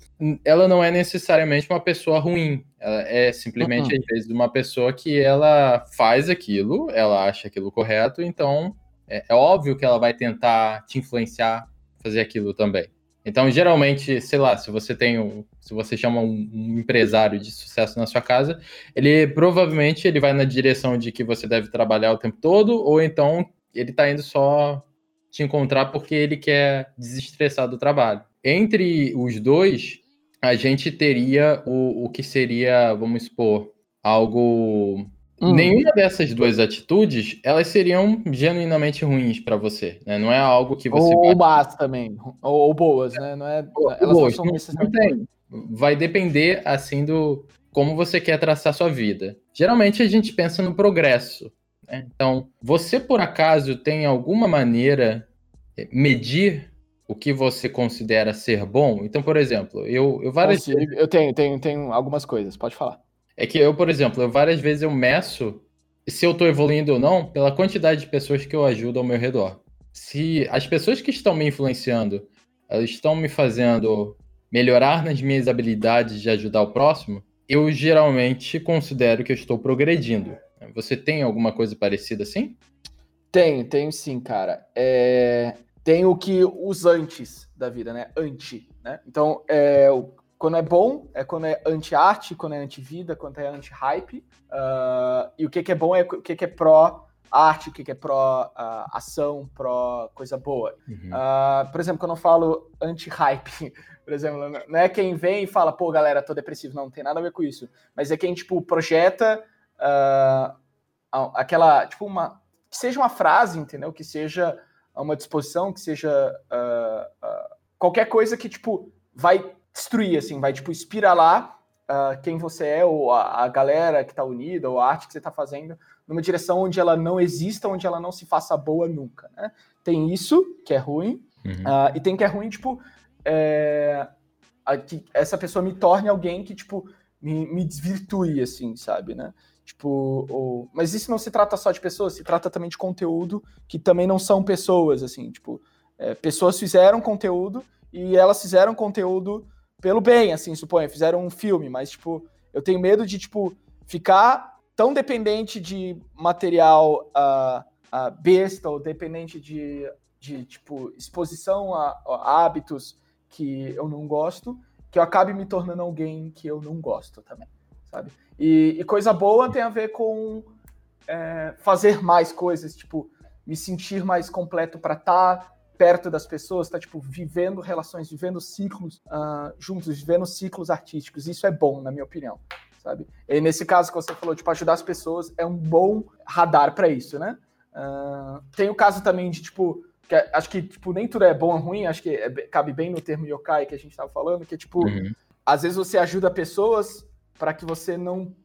ela não é necessariamente uma pessoa ruim. Ela é simplesmente, uhum. às vezes, uma pessoa que ela faz aquilo, ela acha aquilo correto, então é, é óbvio que ela vai tentar te influenciar fazer aquilo também. Então, geralmente, sei lá, se você tem um, se você chama um, um, empresário de sucesso na sua casa, ele provavelmente ele vai na direção de que você deve trabalhar o tempo todo, ou então ele está indo só te encontrar porque ele quer desestressar do trabalho. Entre os dois, a gente teria o, o que seria, vamos supor, algo Hum. Nenhuma dessas duas atitudes, elas seriam genuinamente ruins para você, né? Não é algo que você... Ou, más também, ou, ou, boas, né? Não é, ou, elas boas, não são não tem. Vai depender, assim, do como você quer traçar sua vida. Geralmente a gente pensa no progresso, né? Então, você por acaso tem alguma maneira eh, medir o que você considera ser bom? Então, por exemplo, eu, eu várias... Eu tenho, tenho, tenho algumas coisas, pode falar. É que eu, por exemplo, eu, várias vezes eu meço se eu estou evoluindo ou não pela quantidade de pessoas que eu ajudo ao meu redor. Se as pessoas que estão me influenciando, elas estão me fazendo melhorar nas minhas habilidades de ajudar o próximo, eu geralmente considero que eu estou progredindo. Você tem alguma coisa parecida assim? Tenho, tenho sim, cara. É... Tem o que os antes da vida, né? Anti, né? Então, é, quando é bom, é quando é anti-arte, quando é anti-vida, quando é anti-hype. Uh, e o que, que é bom é o que, que é pró-arte, o que, que é pró-ação, uh, pró-coisa boa. Uhum. Uh, por exemplo, quando eu falo anti-hype, [laughs] por exemplo, não é quem vem e fala, pô, galera, tô depressivo. Não, não tem nada a ver com isso. Mas é quem, tipo, projeta aquela, tipo, uma... Que seja uma frase, entendeu? Que seja uma disposição, que seja qualquer coisa que, tipo, vai destruir, assim, vai, tipo, espiralar uh, quem você é, ou a, a, galera que tá unida, ou a arte que você tá fazendo, numa direção onde ela não exista, onde ela não se faça boa nunca, né? Tem isso, que é ruim, uhum. uh, e tem que é ruim, tipo, é, a, que essa pessoa me torne alguém que, tipo, me, me desvirtue, assim, sabe, né? Tipo, ou... mas isso não se trata só de pessoas, se trata também de conteúdo que também não são pessoas, assim, tipo, é, pessoas fizeram conteúdo e elas fizeram conteúdo pelo bem, assim, suponho, fizeram um filme, mas, tipo, eu tenho medo de, tipo, ficar tão dependente de material uh, uh, besta ou dependente de, de tipo, exposição a, a, hábitos que eu não gosto, que eu acabe me tornando alguém que eu não gosto também, sabe? E, e coisa boa tem a ver com é, fazer mais coisas, tipo, me sentir mais completo para estar tá perto das pessoas, tá tipo vivendo relações, vivendo ciclos uh, juntos, vivendo ciclos artísticos. Isso é bom, na minha opinião, sabe? E nesse caso que você falou, tipo ajudar as pessoas é um bom radar para isso, né? Uh, tem o caso também de tipo que, acho que tipo, nem tudo é bom ou ruim, acho que é, cabe bem no termo yokai que a gente estava falando, que tipo, uhum. às vezes você ajuda pessoas para que você não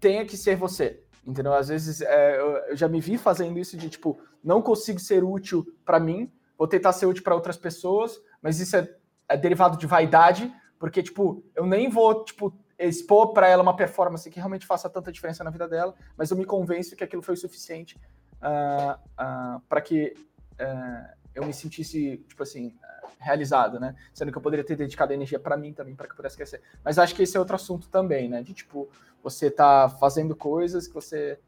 tenha que ser você. Entendeu? Às vezes é, eu já me vi fazendo isso de tipo, não consigo ser útil para mim, vou tentar ser útil para outras pessoas, mas isso é, é, derivado de vaidade, porque tipo, eu nem vou tipo expor para ela uma performance que realmente faça tanta diferença na vida dela, mas eu me convenço que aquilo foi o suficiente uh, uh, para que uh, eu me sentisse tipo assim realizado, né? Sendo que eu poderia ter dedicado energia para mim também, para que eu pudesse crescer. Mas acho que esse é outro assunto também, né? De tipo, você tá fazendo coisas que você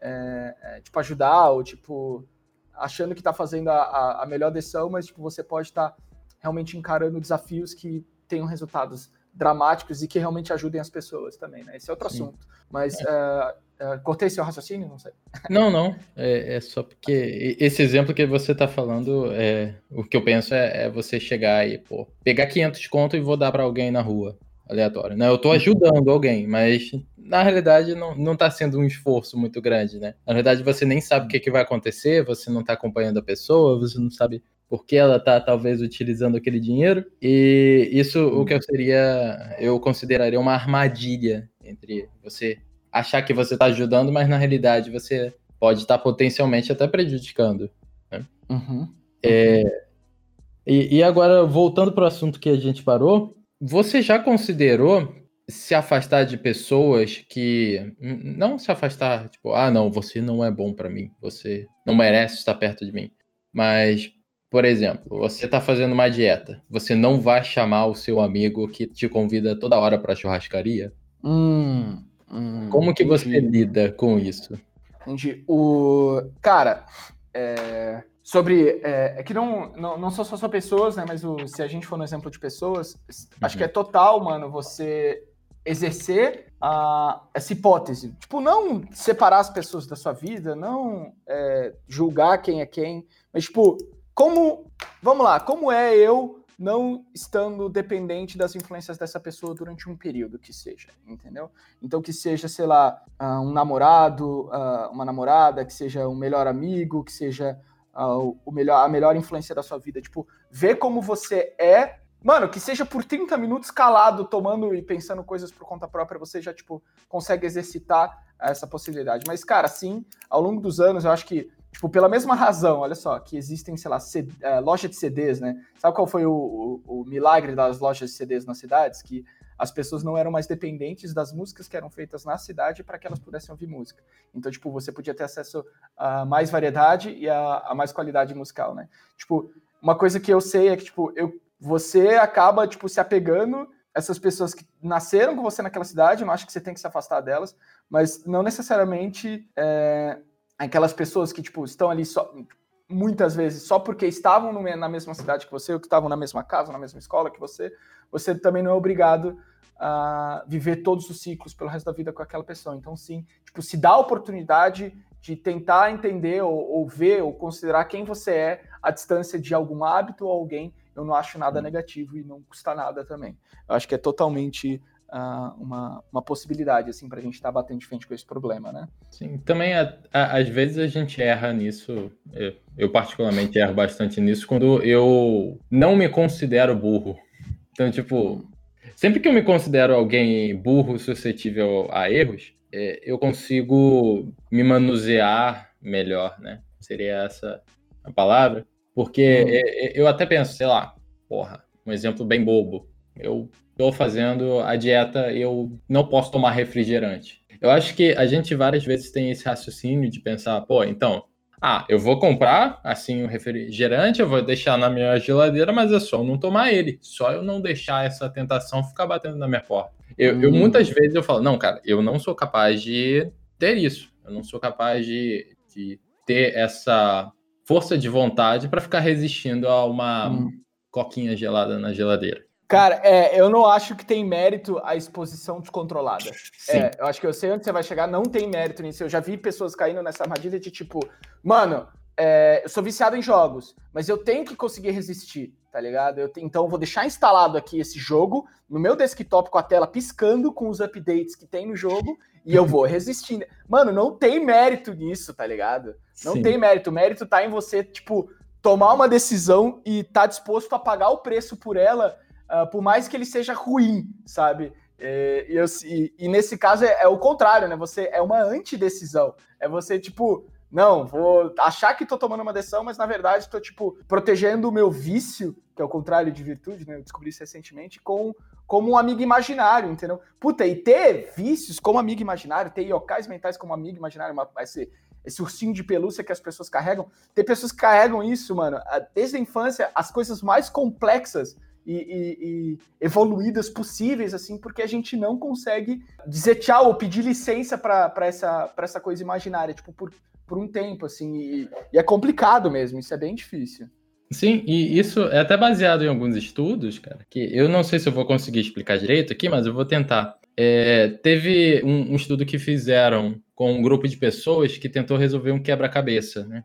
é, é, tipo ajudar ou tipo achando que tá fazendo a, a melhor decisão, mas tipo você pode estar tá realmente encarando desafios que tenham resultados dramáticos e que realmente ajudem as pessoas também, né? Esse é outro Sim. assunto. Mas é. uh, uh, cortei seu raciocínio? Não sei. [laughs] Não, não. É, é só porque esse exemplo que você está falando, é, o que eu penso é, é, você chegar e, pô, pegar 500 conto e vou dar para alguém na rua, aleatório, né? Eu estou ajudando alguém, mas na realidade não, não tá sendo um esforço muito grande, né? Na verdade você nem sabe o que, que vai acontecer, você não está acompanhando a pessoa, você não sabe porque ela está talvez utilizando aquele dinheiro. E isso o que eu seria, eu consideraria uma armadilha entre você achar que você está ajudando, mas na realidade você pode estar tá potencialmente até prejudicando. Né? Uhum. É, e, e agora, voltando para o assunto que a gente parou, você já considerou se afastar de pessoas que não se afastar, tipo, ah, não, você não é bom para mim, você não merece estar perto de mim, mas por exemplo, você está fazendo uma dieta, você não vai chamar o seu amigo que te convida toda hora para churrascaria? Hum, hum, Como que você lida com isso? Entendi. O cara, é... sobre é... é, que não, não, não são só pessoas, né? Mas o... se a gente for no exemplo de pessoas, uhum. acho que é total, mano, você exercer a, essa hipótese. Tipo, não separar as pessoas da sua vida, não é, julgar quem é quem, mas, tipo, como, vamos lá, como é eu não estando dependente das influências dessa pessoa durante um período que seja, entendeu? Então que seja, sei lá, ah, um namorado, ah, uma namorada, que seja um melhor amigo, que seja ah, o melhor, a melhor influência da sua vida, tipo, ver como você é Mano, que seja por 30 minutos calado, tomando e pensando coisas por conta própria, você já, tipo, consegue exercitar essa possibilidade. Mas, cara, sim, ao longo dos anos, eu acho que Tipo, pela mesma razão, olha só, que existem, sei lá, eh, loja de CDs, né? Sabe qual foi o, o, o, milagre das lojas de CDs nas cidades? Que as pessoas não eram mais dependentes das músicas que eram feitas na cidade para que elas pudessem ouvir música. Então, tipo, você podia ter acesso a mais variedade e a, a, mais qualidade musical, né? Tipo, uma coisa que eu sei é que, tipo, eu, você acaba, tipo, se apegando essas pessoas que nasceram com você naquela cidade, não acho que você tem que se afastar delas, mas não necessariamente é, aquelas pessoas que, tipo, estão ali só, muitas vezes só porque estavam na mesma cidade que você, ou que estavam na mesma casa, na mesma escola que você, você também não é obrigado a viver todos os ciclos pelo resto da vida com aquela pessoa. Então, sim, tipo, se dá a oportunidade de tentar entender ou, ou ver ou considerar quem você é à distância de algum hábito ou alguém, eu não acho nada negativo e não custa nada também. Eu acho que é totalmente uh, uma, uma possibilidade assim para a gente estar tá batendo de frente com esse problema, né? Sim, também a, a, às vezes a gente erra nisso. Eu, eu, particularmente erro bastante nisso quando eu não me considero burro. Então, tipo, sempre que eu me considero alguém burro, suscetível a erros, é, eu consigo me manusear melhor, né? Seria essa a palavra. Porque hum. eu até penso, sei lá, porra, um exemplo bem bobo. Eu estou fazendo a dieta, eu não posso tomar refrigerante. Eu acho que a gente várias vezes tem esse raciocínio de pensar, pô, então, ah, eu vou comprar assim o refrigerante, eu vou deixar na minha geladeira, mas é só não tomar ele, só eu não deixar essa tentação ficar batendo na minha porta. Eu, hum. eu muitas vezes eu falo, não, cara, eu não sou capaz de ter isso, eu não sou capaz de, de ter essa força de vontade para ficar resistindo a uma hum. coquinha gelada na geladeira. Cara, é, eu não acho que tem mérito a exposição descontrolada. É, eu acho que eu sei onde você vai chegar, não tem mérito nisso. Eu já vi pessoas caindo nessa armadilha de tipo, mano, é, eu sou viciado em jogos, mas eu tenho que conseguir resistir, tá ligado? Eu então eu vou deixar instalado aqui esse jogo no meu desktop com a tela piscando com os updates que tem no jogo e eu vou [laughs] resistindo. Mano, não tem mérito nisso, tá ligado? Não Sim. tem mérito. O mérito tá em você, tipo, tomar uma decisão e tá disposto a pagar o preço por ela, uh, por mais que ele seja ruim, sabe? É, e, e, e, nesse caso é, é, o contrário, né? Você é uma antidecisão. É você, tipo, não, vou achar que tô tomando uma decisão, mas na verdade tô, tipo, protegendo o meu vício, que é o contrário de virtude, né? Eu descobri isso recentemente, com, como um amigo imaginário, entendeu? Puta, e ter vícios como amigo imaginário, ter yokais mentais como amigo imaginário, uma, esse, esse ursinho de pelúcia que as pessoas carregam, ter pessoas que carregam isso, mano, desde a infância, as coisas mais complexas e, e, e, evoluídas possíveis, assim, porque a gente não consegue dizer tchau ou pedir licença para essa, essa coisa imaginária, tipo, por, por um tempo, assim, e, e é complicado mesmo, isso é bem difícil. Sim, e isso é até baseado em alguns estudos, cara, que eu não sei se eu vou conseguir explicar direito aqui, mas eu vou tentar. É, teve um, um, estudo que fizeram com um grupo de pessoas que tentou resolver um quebra-cabeça, né?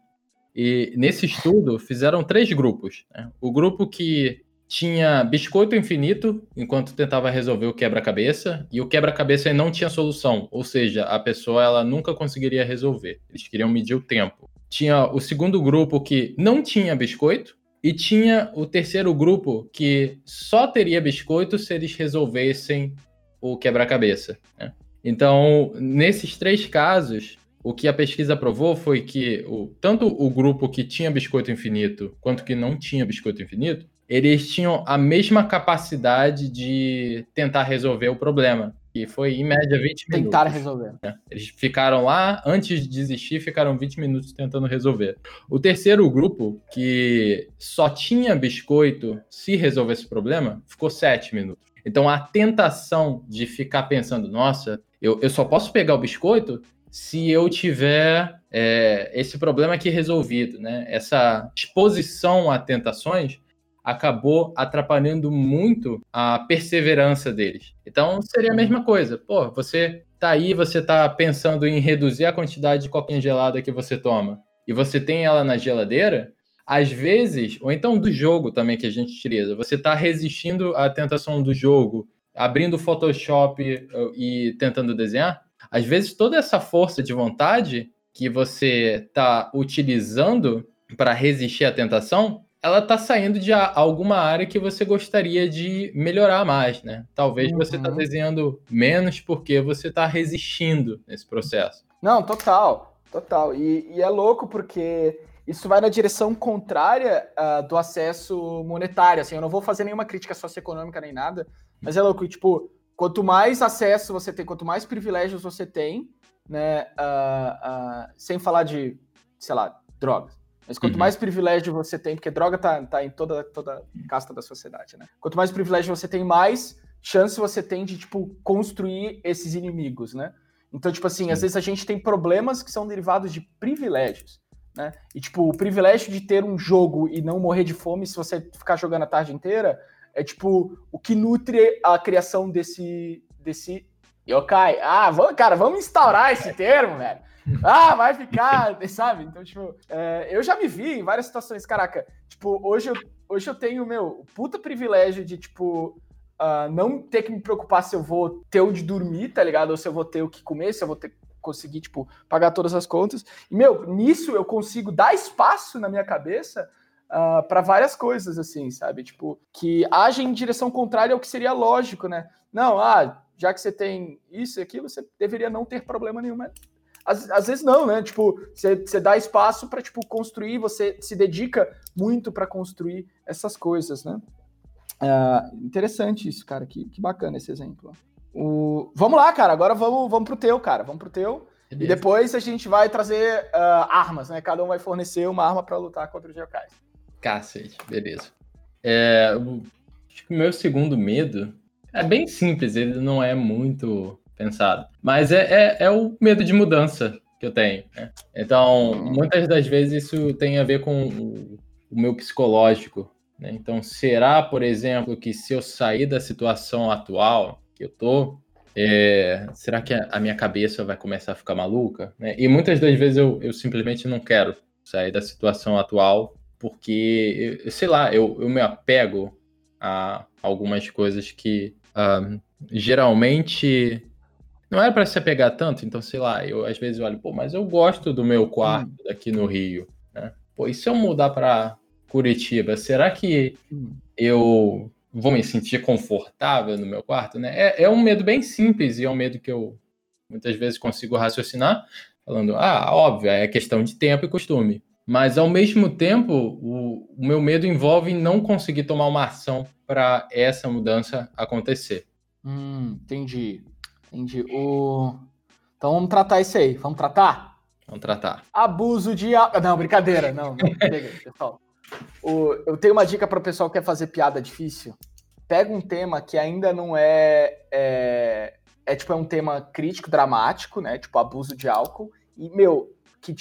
E nesse estudo fizeram três grupos. Né? O grupo que tinha biscoito infinito enquanto tentava resolver o quebra-cabeça e o quebra-cabeça não tinha solução, ou seja, a pessoa ela nunca conseguiria resolver. Eles queriam medir o tempo. Tinha o segundo grupo que não tinha biscoito e tinha o terceiro grupo que só teria biscoito se eles resolvessem o quebra-cabeça. Né? Então, nesses três casos, o que a pesquisa provou foi que o, tanto o grupo que tinha biscoito infinito quanto que não tinha biscoito infinito eles tinham a mesma capacidade de tentar resolver o problema. E foi, em média, 20 minutos. Tentar resolver. Né? Eles ficaram lá, antes de desistir, ficaram 20 minutos tentando resolver. O terceiro grupo, que só tinha biscoito se resolvesse o problema, ficou 7 minutos. Então, a tentação de ficar pensando, nossa, eu, eu só posso pegar o biscoito se eu tiver é, esse problema aqui resolvido, né? Essa exposição a tentações acabou atrapalhando muito a perseverança deles. Então seria a mesma coisa. Pô, você tá aí, você tá pensando em reduzir a quantidade de coquinha gelada que você toma, e você tem ela na geladeira, às vezes, ou então do jogo também que a gente utiliza, você tá resistindo à tentação do jogo, abrindo o Photoshop uh, e tentando desenhar, às vezes toda essa força de vontade que você tá utilizando para resistir à tentação ela tá saindo de alguma área que você gostaria de melhorar mais, né? Talvez uhum. você tá uhum. desenhando menos porque você tá resistindo nesse processo. Não, total, total. E, e é louco porque isso vai na direção contrária uh, do acesso monetário. Assim, eu não vou fazer nenhuma crítica socioeconômica nem nada, mas é louco. Tipo, quanto mais acesso você tem, quanto mais privilégios você tem, né? Uh, uh, sem falar de, sei lá, drogas. Mas quanto uhum. mais privilégio você tem, porque droga tá, tá em toda, toda casta da sociedade, né? Quanto mais privilégio você tem, mais chance você tem de, tipo, construir esses inimigos, né? Então, tipo assim, Sim. às vezes a gente tem problemas que são derivados de privilégios, né? E, tipo, o privilégio de ter um jogo e não morrer de fome se você ficar jogando a tarde inteira é, tipo, o que nutre a criação desse, desse yokai. Ah, vamos, cara, vamos instaurar esse termo, velho. [laughs] Ah, vai ficar, sabe? Então, tipo, é, eu já me vi em várias situações. Caraca, tipo, hoje eu, hoje eu tenho, meu, puta privilégio de, tipo, uh, não ter que me preocupar se eu vou ter onde dormir, tá ligado? Ou se eu vou ter o que comer, se eu vou ter conseguir, tipo, pagar todas as contas. E, meu, nisso eu consigo dar espaço na minha cabeça uh, ah, para várias coisas, assim, sabe? Tipo, que agem em direção contrária ao que seria lógico, né? Não, ah, já que você tem isso e aquilo, você deveria não ter problema nenhum, mas às, às vezes não, né? Tipo, você, dá espaço para tipo construir, você se dedica muito para construir essas coisas, né? Uh, interessante isso, cara. Que, que bacana esse exemplo. O... Vamos lá, cara. Agora vamos, vamos pro teu, cara. Vamos pro teu. Beleza. E depois a gente vai trazer uh, armas, né? Cada um vai fornecer uma arma para lutar contra os geocais. Cacete, beleza. É, acho que o meu segundo medo é bem simples, ele não é muito pensado. Mas é, é, é o medo de mudança que eu tenho. Né? Então, muitas das vezes isso tem a ver com o, o meu psicológico. Né? Então, será, por exemplo, que se eu sair da situação atual que eu tô, é, será que a, a, minha cabeça vai começar a ficar maluca? Né? E muitas das vezes eu, eu simplesmente não quero sair da situação atual porque, sei lá, eu, eu me apego a algumas coisas que uh, geralmente não era para se apegar tanto, então sei lá, eu às vezes olho, pô, mas eu gosto do meu quarto hum. aqui no Rio, né? Pô, e se eu mudar para Curitiba, será que hum. eu vou me sentir confortável no meu quarto, né? É, é um medo bem simples e é um medo que eu muitas vezes consigo raciocinar, falando, ah, óbvio, é questão de tempo e costume. Mas ao mesmo tempo, o, o meu medo envolve não conseguir tomar uma ação para essa mudança acontecer. Hum, entendi. Entendi. O... Então vamos tratar isso aí. Vamos tratar? Vamos tratar. Abuso de. Não, brincadeira. Não, não. pessoal. O... Eu tenho uma dica para o pessoal que quer fazer piada difícil. Pega um tema que ainda não é, é. É tipo, é um tema crítico, dramático, né? Tipo, abuso de álcool. E, meu, que,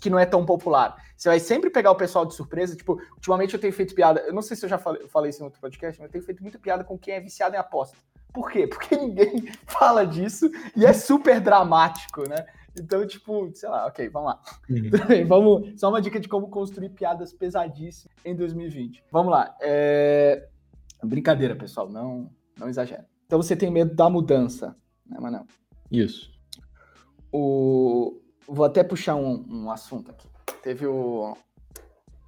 que não é tão popular. Você vai sempre pegar o pessoal de surpresa. Tipo, ultimamente eu tenho feito piada. Eu não sei se eu já falei, falei isso em outro podcast, mas eu tenho feito muita piada com quem é viciado em aposta. Por quê? Porque [laughs] ninguém fala disso e é super dramático, né? Então, tipo, sei lá, ok, vamos lá. Uhum. [laughs] vamos, só uma dica de como construir piadas pesadíssimas em 2020. Vamos lá. É... Brincadeira, pessoal, não, não exagera. Então você tem medo da mudança, né, Manel? Isso. O... Vou até puxar um, um assunto aqui. Teve o.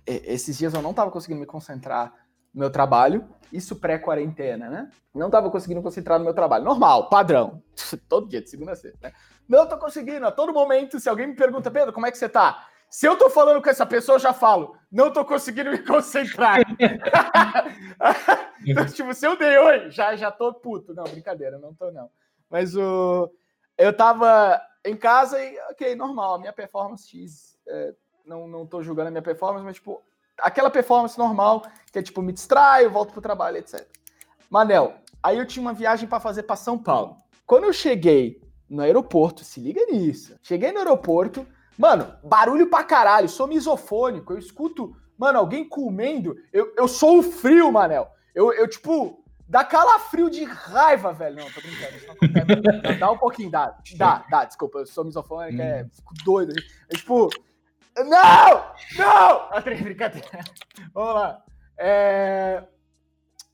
Esses dias eu não estava conseguindo me concentrar meu trabalho, isso pré-quarentena, né? Não estava conseguindo concentrar no meu trabalho. Normal, padrão. [laughs] Todo dia, de segunda a sexta, né? Não estou conseguindo. A todo momento, se alguém me pergunta, Pedro, como é que você está? Se eu estou falando com essa pessoa, eu já falo, não estou conseguindo me concentrar. então, [laughs] [laughs] tipo, se eu dei oi, já, já tô puto. Não, brincadeira, não tô não. Mas o... eu tava em casa e, ok, normal, a minha performance X, é, não, não tô julgando a minha performance, mas, tipo, aquela performance normal, que é, tipo, me distraio, volto pro trabalho, etc. Manel, aí eu tinha uma viagem para fazer para São Paulo. Quando eu cheguei no aeroporto, se liga nisso, cheguei no aeroporto, mano, barulho pra caralho, sou misofônico, eu escuto, mano, alguém comendo, eu, eu sou o frio, Manel. Eu, eu, tipo, Dá calafrio de raiva, velho. Não, tô brincando. Isso não acontece. Dá um pouquinho, dá. Dá, dá, desculpa. Eu sou misofônico, é, hum. fico doido. É tipo. Não! Não! Ah, brincadeira. Vamos lá. É...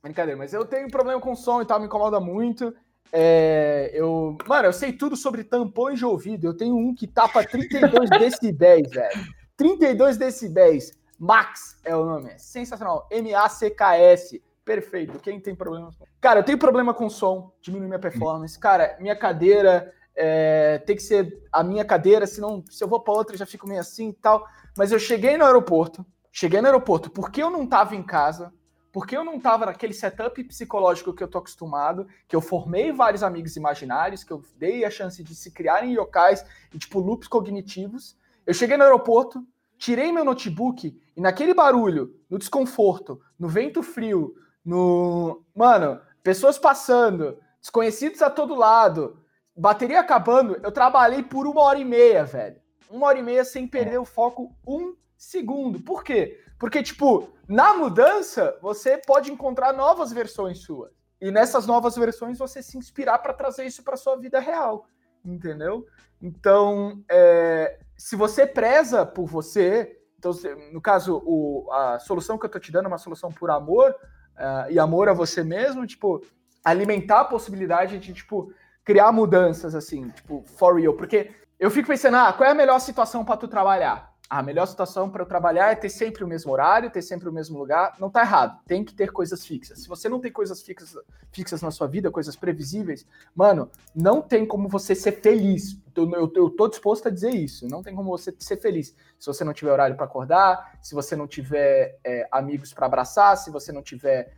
Brincadeira, mas eu tenho problema com som e tal, me incomoda muito. É, eu, mano, eu sei tudo sobre tampões de ouvido. Eu tenho um que tapa 32 [laughs] decibéis, velho. 32 decibéis. Max é o nome. É sensacional. M-A-C-K-S. Perfeito. Quem tem problemas? Cara, eu tenho problema com som, diminui minha performance. Cara, minha cadeira é, tem que ser a minha cadeira, senão se eu vou para outra já fico meio assim e tal. Mas eu cheguei no aeroporto, cheguei no aeroporto porque eu não estava em casa, porque eu não estava naquele setup psicológico que eu tô acostumado, que eu formei vários amigos imaginários, que eu dei a chance de se criarem yokais e tipo loops cognitivos. Eu cheguei no aeroporto, tirei meu notebook e naquele barulho, no desconforto, no vento frio, no. Mano, pessoas passando, desconhecidos a todo lado, bateria acabando. Eu trabalhei por uma hora e meia, velho. Uma hora e meia sem perder o foco um segundo. Por quê? Porque, tipo, na mudança, você pode encontrar novas versões suas. E nessas novas versões você se inspirar para trazer isso para sua vida real. Entendeu? Então, é, se você preza por você, então, no caso, o, a solução que eu tô te dando é uma solução por amor, uh, e amor a você mesmo, tipo, alimentar a possibilidade de, tipo, criar mudanças, assim, tipo, for real. Porque eu fico pensando, ah, qual é a melhor situação para tu trabalhar? Ah, a melhor situação para eu trabalhar é ter sempre o mesmo horário, ter sempre o mesmo lugar. Não tá errado, tem que ter coisas fixas. Se você não tem coisas fixas, fixas na sua vida, coisas previsíveis, mano, não tem como você ser feliz. Eu, eu, eu tô disposto a dizer isso. Não tem como você ser feliz se você não tiver horário para acordar, se você não tiver é, amigos para abraçar, se você não tiver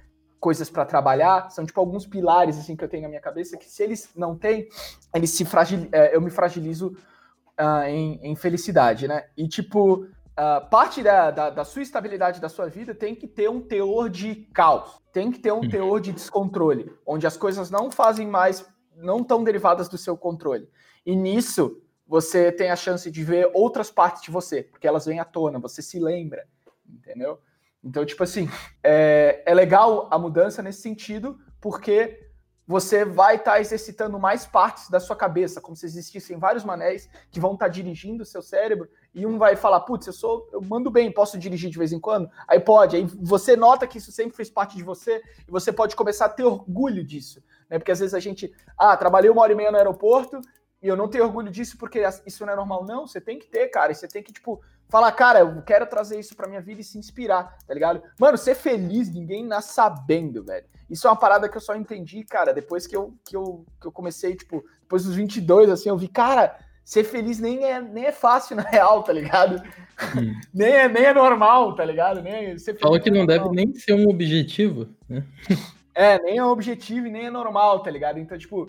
coisas para trabalhar, são tipo alguns pilares assim que eu tenho na minha cabeça que se eles não têm, eles se fragil, é, eu me fragilizo uh, em, em, felicidade, né? E tipo, uh, parte da, da, da, sua estabilidade da sua vida tem que ter um teor de caos, tem que ter um uhum. teor de descontrole, onde as coisas não fazem mais, não estão derivadas do seu controle. E nisso você tem a chance de ver outras partes de você, porque elas vêm à tona, você se lembra, entendeu? Então, tipo assim, é, é legal a mudança nesse sentido, porque você vai estar tá exercitando mais partes da sua cabeça, como se existissem vários manéis que vão estar tá dirigindo o seu cérebro, e um vai falar, putz, eu sou, eu mando bem, posso dirigir de vez em quando? Aí pode, aí você nota que isso sempre fez parte de você, e você pode começar a ter orgulho disso, né? Porque às vezes a gente, ah, trabalhei uma hora e meia no aeroporto, e eu não tenho orgulho disso porque isso não é normal, não, você tem que ter, cara, e você tem que, tipo, falar, cara, eu quero trazer isso pra minha vida e se inspirar, tá ligado? Mano, ser feliz, ninguém nasce sabendo, velho. Isso é uma parada que eu só entendi, cara, depois que eu, que eu, que eu comecei, tipo, depois dos 22, assim, eu vi, cara, ser feliz nem é, nem é fácil [laughs] na real, tá ligado? Hum. [laughs] nem, é, nem é normal, tá ligado? Nem, ser Fala que não é deve nem ser um objetivo, né? [laughs] É, nem é um objetivo e nem é normal, tá ligado? Então, tipo,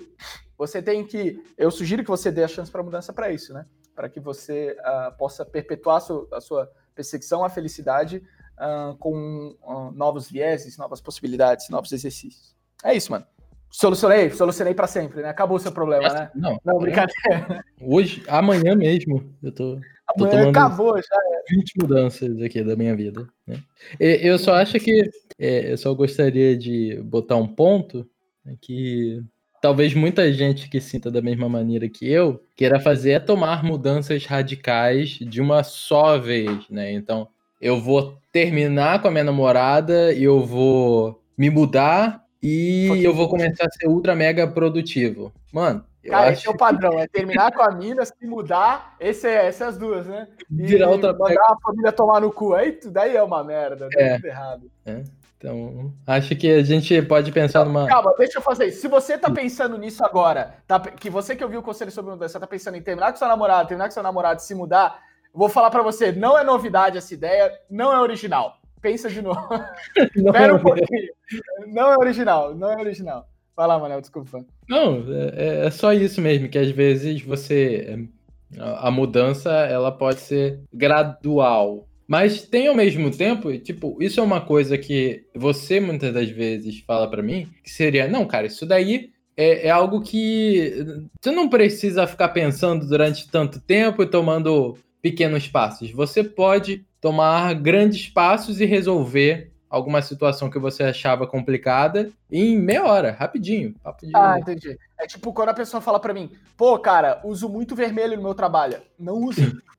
você tem que. Eu sugiro que você dê a chance para mudança para isso, né? Para que você uh, possa perpetuar a sua, a sua, perseguição à felicidade uh, com uh, novos vieses, novas possibilidades, novos exercícios. É isso, mano. Solucionei, solucionei para sempre, né? Acabou o seu problema, né? Não, não brincadeira. Hoje, amanhã mesmo, eu tô. Amanhã tô acabou, já é. 20 mudanças aqui da minha vida. Né? Eu só acho que. É, eu só gostaria de botar um ponto né, que talvez muita gente que sinta da mesma maneira que eu queira fazer é tomar mudanças radicais de uma só vez, né? Então, eu vou terminar com a minha namorada e eu vou me mudar e eu vou começar a ser ultra mega produtivo. Mano, Cara, esse é o padrão, é terminar com a mina, se mudar, esse é, essas as duas, né? E Virar outra mandar a família tomar no cu. Aí tudo aí é uma merda, é. tudo errado. É. Então, acho que a gente pode pensar numa. Calma, deixa eu fazer isso. Se você tá pensando nisso agora, tá, que você que ouviu o conselho sobre mudança, tá pensando em terminar com seu namorado, terminar com seu namorado se mudar, vou falar para você, não é novidade essa ideia, não é original. Pensa de novo. [laughs] Espera um é pouquinho. Não é original, não é original. Vai lá, Manel, desculpa. Não, é, é só isso mesmo, que às vezes você. A mudança ela pode ser gradual. Mas tem ao mesmo tempo, tipo, isso é uma coisa que você muitas das vezes fala para mim, que seria, não, cara, isso daí é, é, algo que você não precisa ficar pensando durante tanto tempo e tomando pequenos passos. Você pode tomar grandes passos e resolver alguma situação que você achava complicada em meia hora, rapidinho. Ah, entendi. É tipo quando a pessoa fala para mim, pô, cara, uso muito vermelho no meu trabalho. Não use. [laughs]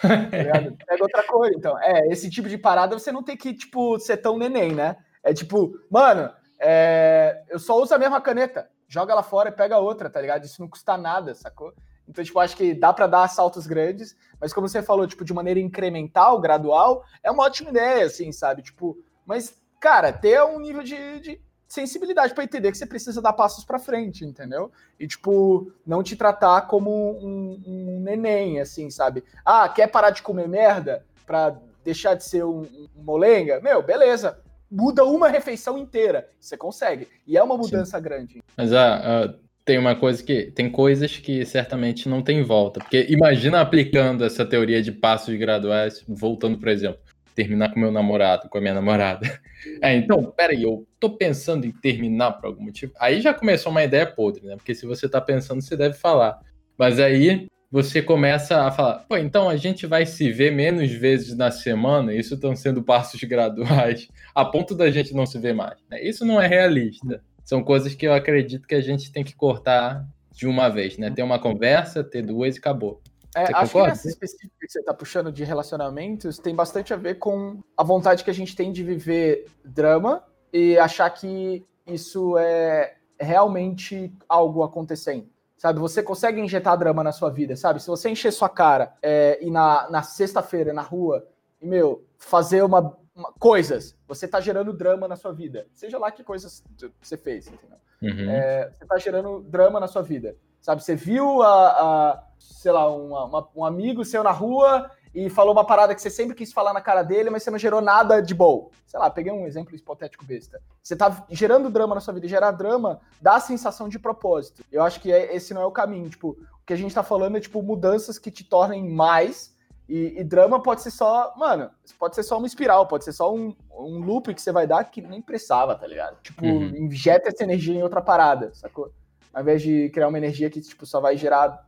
Tá Pega outra cor, então. É, esse tipo de parada você não tem que, tipo, ser tão neném, né? É tipo, mano, é... eu só uso a mesma caneta. Joga ela fora e pega outra, tá ligado? Isso não custa nada, sacou? Então, tipo, acho que dá para dar saltos grandes, mas como você falou, tipo, de maneira incremental, gradual, é uma ótima ideia, assim, sabe? Tipo, mas, cara, ter um nível de, de sensibilidade para entender que você precisa dar passos para frente, entendeu? E, tipo, não te tratar como um, um, neném, assim, sabe? Ah, quer parar de comer merda para deixar de ser um, um, molenga? Meu, beleza. Muda uma refeição inteira. Você consegue. E é uma mudança Sim. grande. Mas ah, ah, tem uma coisa que. Tem coisas que certamente não tem volta. Porque imagina aplicando essa teoria de passos graduais, voltando, por exemplo terminar com meu namorado, com a minha namorada. [laughs] É, então, peraí, eu tô pensando em terminar por algum motivo. Aí já começou uma ideia podre, né? Porque se você tá pensando, você deve falar. Mas aí você começa a falar, pô, então a gente vai se ver menos vezes na semana, isso estão sendo passos [laughs] graduais, a ponto da gente não se ver mais. Né? Isso não é realista. São coisas que eu acredito que a gente tem que cortar de uma vez, né? Ter uma conversa, ter duas e acabou. É, acho concorda? que nessa específica que você está puxando de relacionamentos tem bastante a ver com a vontade que a gente tem de viver drama e achar que isso é realmente algo acontecendo. Sabe, você consegue injetar drama na sua vida, sabe? Se você encher sua cara é, e na, na sexta-feira, na rua, e, meu, fazer uma, uma, coisas, você tá gerando drama na sua vida. Seja lá que coisas você fez, entendeu? Uhum. É, você tá gerando drama na sua vida. Sabe, você viu a, a sei lá, uma, uma, um amigo seu na rua e falou uma parada que você sempre quis falar na cara dele, mas você não gerou nada de bom. Sei lá, peguei um exemplo hipotético besta. Você tá gerando drama na sua vida, e gerar drama dá a sensação de propósito. Eu acho que é, esse não é o caminho. Tipo, o que a gente tá falando é, tipo, mudanças que te tornem mais. E, e drama pode ser só, mano, pode ser só uma espiral, pode ser só um, um loop que você vai dar que nem precisava, tá ligado? Tipo, uhum. injeta essa energia em outra parada, sacou? Ao invés de criar uma energia que tipo só vai gerar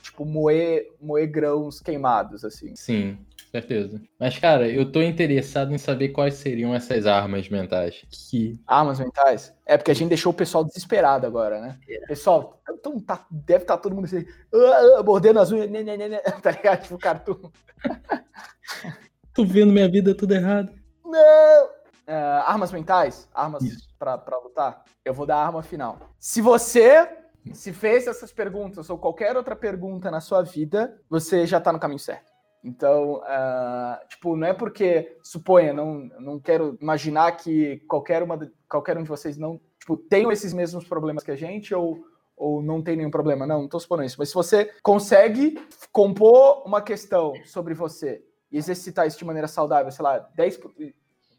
tipo moer, moer grãos queimados assim. Sim, certeza. Mas cara, eu tô interessado em saber quais seriam essas armas mentais. Que armas mentais? É porque a gente deixou o pessoal desesperado agora, né? É. Pessoal, então tá, deve estar tá todo mundo assim, uh, mordendo as unhas, né, né, né, [laughs] tá ligado? Tipo, cara, tu... [laughs] tô vendo minha vida tudo errado. Não! Uh, armas mentais? Armas para lutar? Eu vou dar a arma final. Se você se fez essas perguntas ou qualquer outra pergunta na sua vida, você já tá no caminho certo. Então, uh, tipo, não é porque, suponha, não, não quero imaginar que qualquer, uma, qualquer um de vocês não, tipo, tenham esses mesmos problemas que a gente ou, ou não tem nenhum problema. Não, não estou supondo isso. Mas se você consegue compor uma questão sobre você e exercitar isso de maneira saudável, sei lá, 10,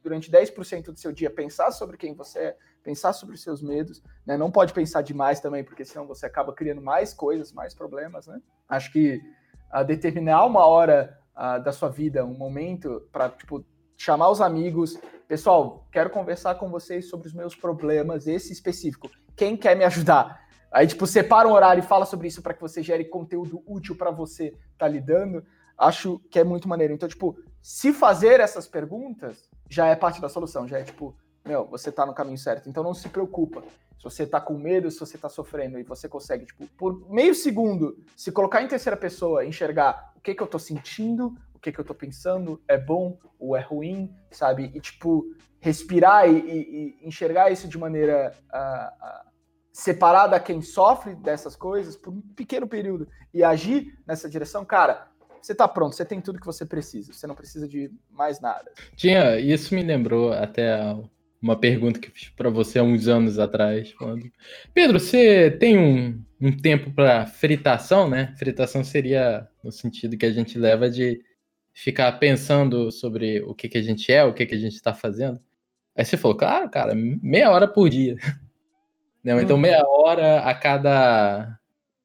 durante 10% do seu dia, pensar sobre quem você é, pensar sobre os seus medos, né? Não pode pensar demais também, porque senão você acaba criando mais coisas, mais problemas, né? Acho que a determinar uma hora uh, da sua vida, um momento para tipo chamar os amigos, pessoal, quero conversar com vocês sobre os meus problemas, esse específico. Quem quer me ajudar? Aí tipo separa um horário e fala sobre isso para que você gere conteúdo útil para você estar tá lidando. Acho que é muito maneiro. Então, tipo, se fazer essas perguntas já é parte da solução, já é tipo, meu, você tá no caminho certo. Então não se preocupa. Se você tá com medo, se você tá sofrendo e você consegue, tipo, por meio segundo, se colocar em terceira pessoa, enxergar o que que eu tô sentindo, o que que eu tô pensando, é bom ou é ruim, sabe? E, tipo, respirar e, e, e enxergar isso de maneira uh, uh, separada a quem sofre dessas coisas por um pequeno período e agir nessa direção, cara, você tá pronto, você tem tudo que você precisa, você não precisa de mais nada. Tinha, isso me lembrou até uma pergunta que fiz para você há uns anos atrás. Falando, Pedro, você tem um, um tempo para fritação, né? Fritação seria no sentido que a gente leva de ficar pensando sobre o que, que a gente é, o que, que a gente está fazendo. Aí você falou, claro, cara, meia hora por dia. [laughs] Não, então uhum. meia hora a cada,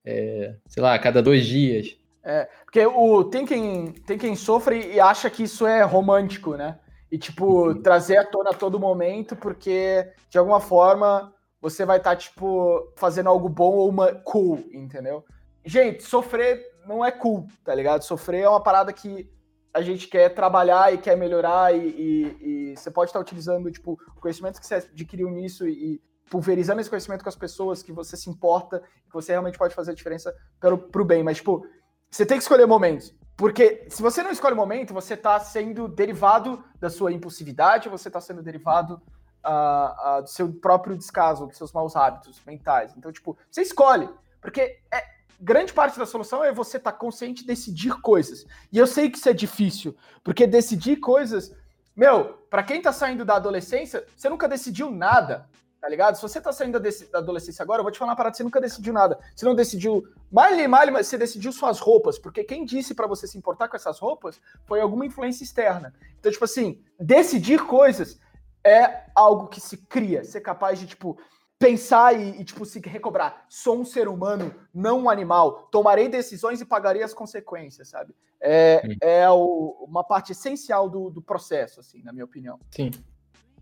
é, sei lá, a cada dois dias. É, porque o, tem, quem, tem quem sofre e acha que isso é romântico, né? e, tipo, uhum. trazer à tona a todo momento, porque, de alguma forma, você vai estar, tá, tipo, fazendo algo bom ou uma cool, entendeu? Gente, sofrer não é cool, tá ligado? Sofrer é uma parada que a gente quer trabalhar e quer melhorar e, e, e você pode estar utilizando, tipo, o conhecimento que você adquiriu nisso e, pulverizando esse conhecimento com as pessoas que você se importa, que você realmente pode fazer a diferença para o bem. Mas, tipo, você tem que escolher momentos. Porque se você não escolhe o momento, você está sendo derivado da sua impulsividade, você está sendo derivado uh, uh, do seu próprio descaso, dos seus maus hábitos mentais. Então, tipo, você escolhe. Porque é, grande parte da solução é você estar tá consciente de decidir coisas. E eu sei que isso é difícil, porque decidir coisas. Meu, para quem está saindo da adolescência, você nunca decidiu nada tá ligado? Se você tá saindo da, da, adolescência agora, eu vou te falar uma parada, você nunca decidiu nada. Você não decidiu, mal mal, mas você decidiu suas roupas, porque quem disse para você se importar com essas roupas foi alguma influência externa. Então, tipo assim, decidir coisas é algo que se cria, ser capaz de, tipo, pensar e, e, tipo, se recobrar. Sou um ser humano, não um animal. Tomarei decisões e pagarei as consequências, sabe? É, é o, uma parte essencial do, do processo, assim, na minha opinião. Sim.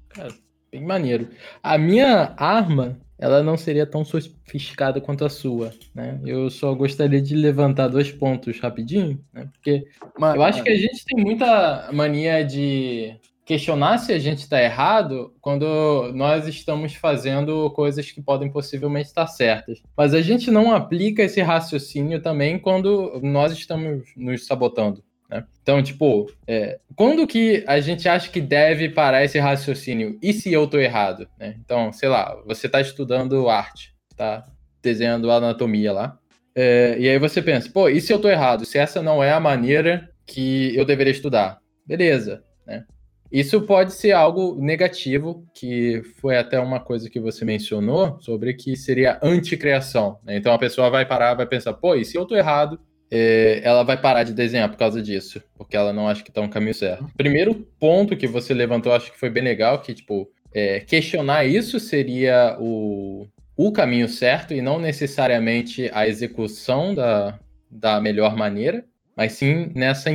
Cara, bem maneiro. A minha arma, ela não seria tão sofisticada quanto a sua, né? Eu só gostaria de levantar dois pontos rapidinho, né? Porque Mano, eu acho que a gente tem muita mania de questionar se a gente está errado quando nós estamos fazendo coisas que podem possivelmente estar certas. Mas a gente não aplica esse raciocínio também quando nós estamos nos sabotando. Né? Então, tipo, é, quando que a gente acha que deve parar esse raciocínio? E se eu tô errado? Né? Então, sei lá, você tá estudando arte, tá desenhando anatomia lá, é, e aí você pensa, pô, e se eu tô errado? Se essa não é a maneira que eu deveria estudar? Beleza, né? Isso pode ser algo negativo, que foi até uma coisa que você mencionou, sobre que seria anticriação. Né? Então a pessoa vai parar, vai pensar, pô, e se eu tô errado? É, ela vai parar de desenhar por causa disso, porque ela não acha que tá no caminho certo. Primeiro ponto que você levantou, acho que foi bem legal, que, tipo, é, questionar isso seria o, o caminho certo e não necessariamente a execução da, da melhor maneira, mas sim nessa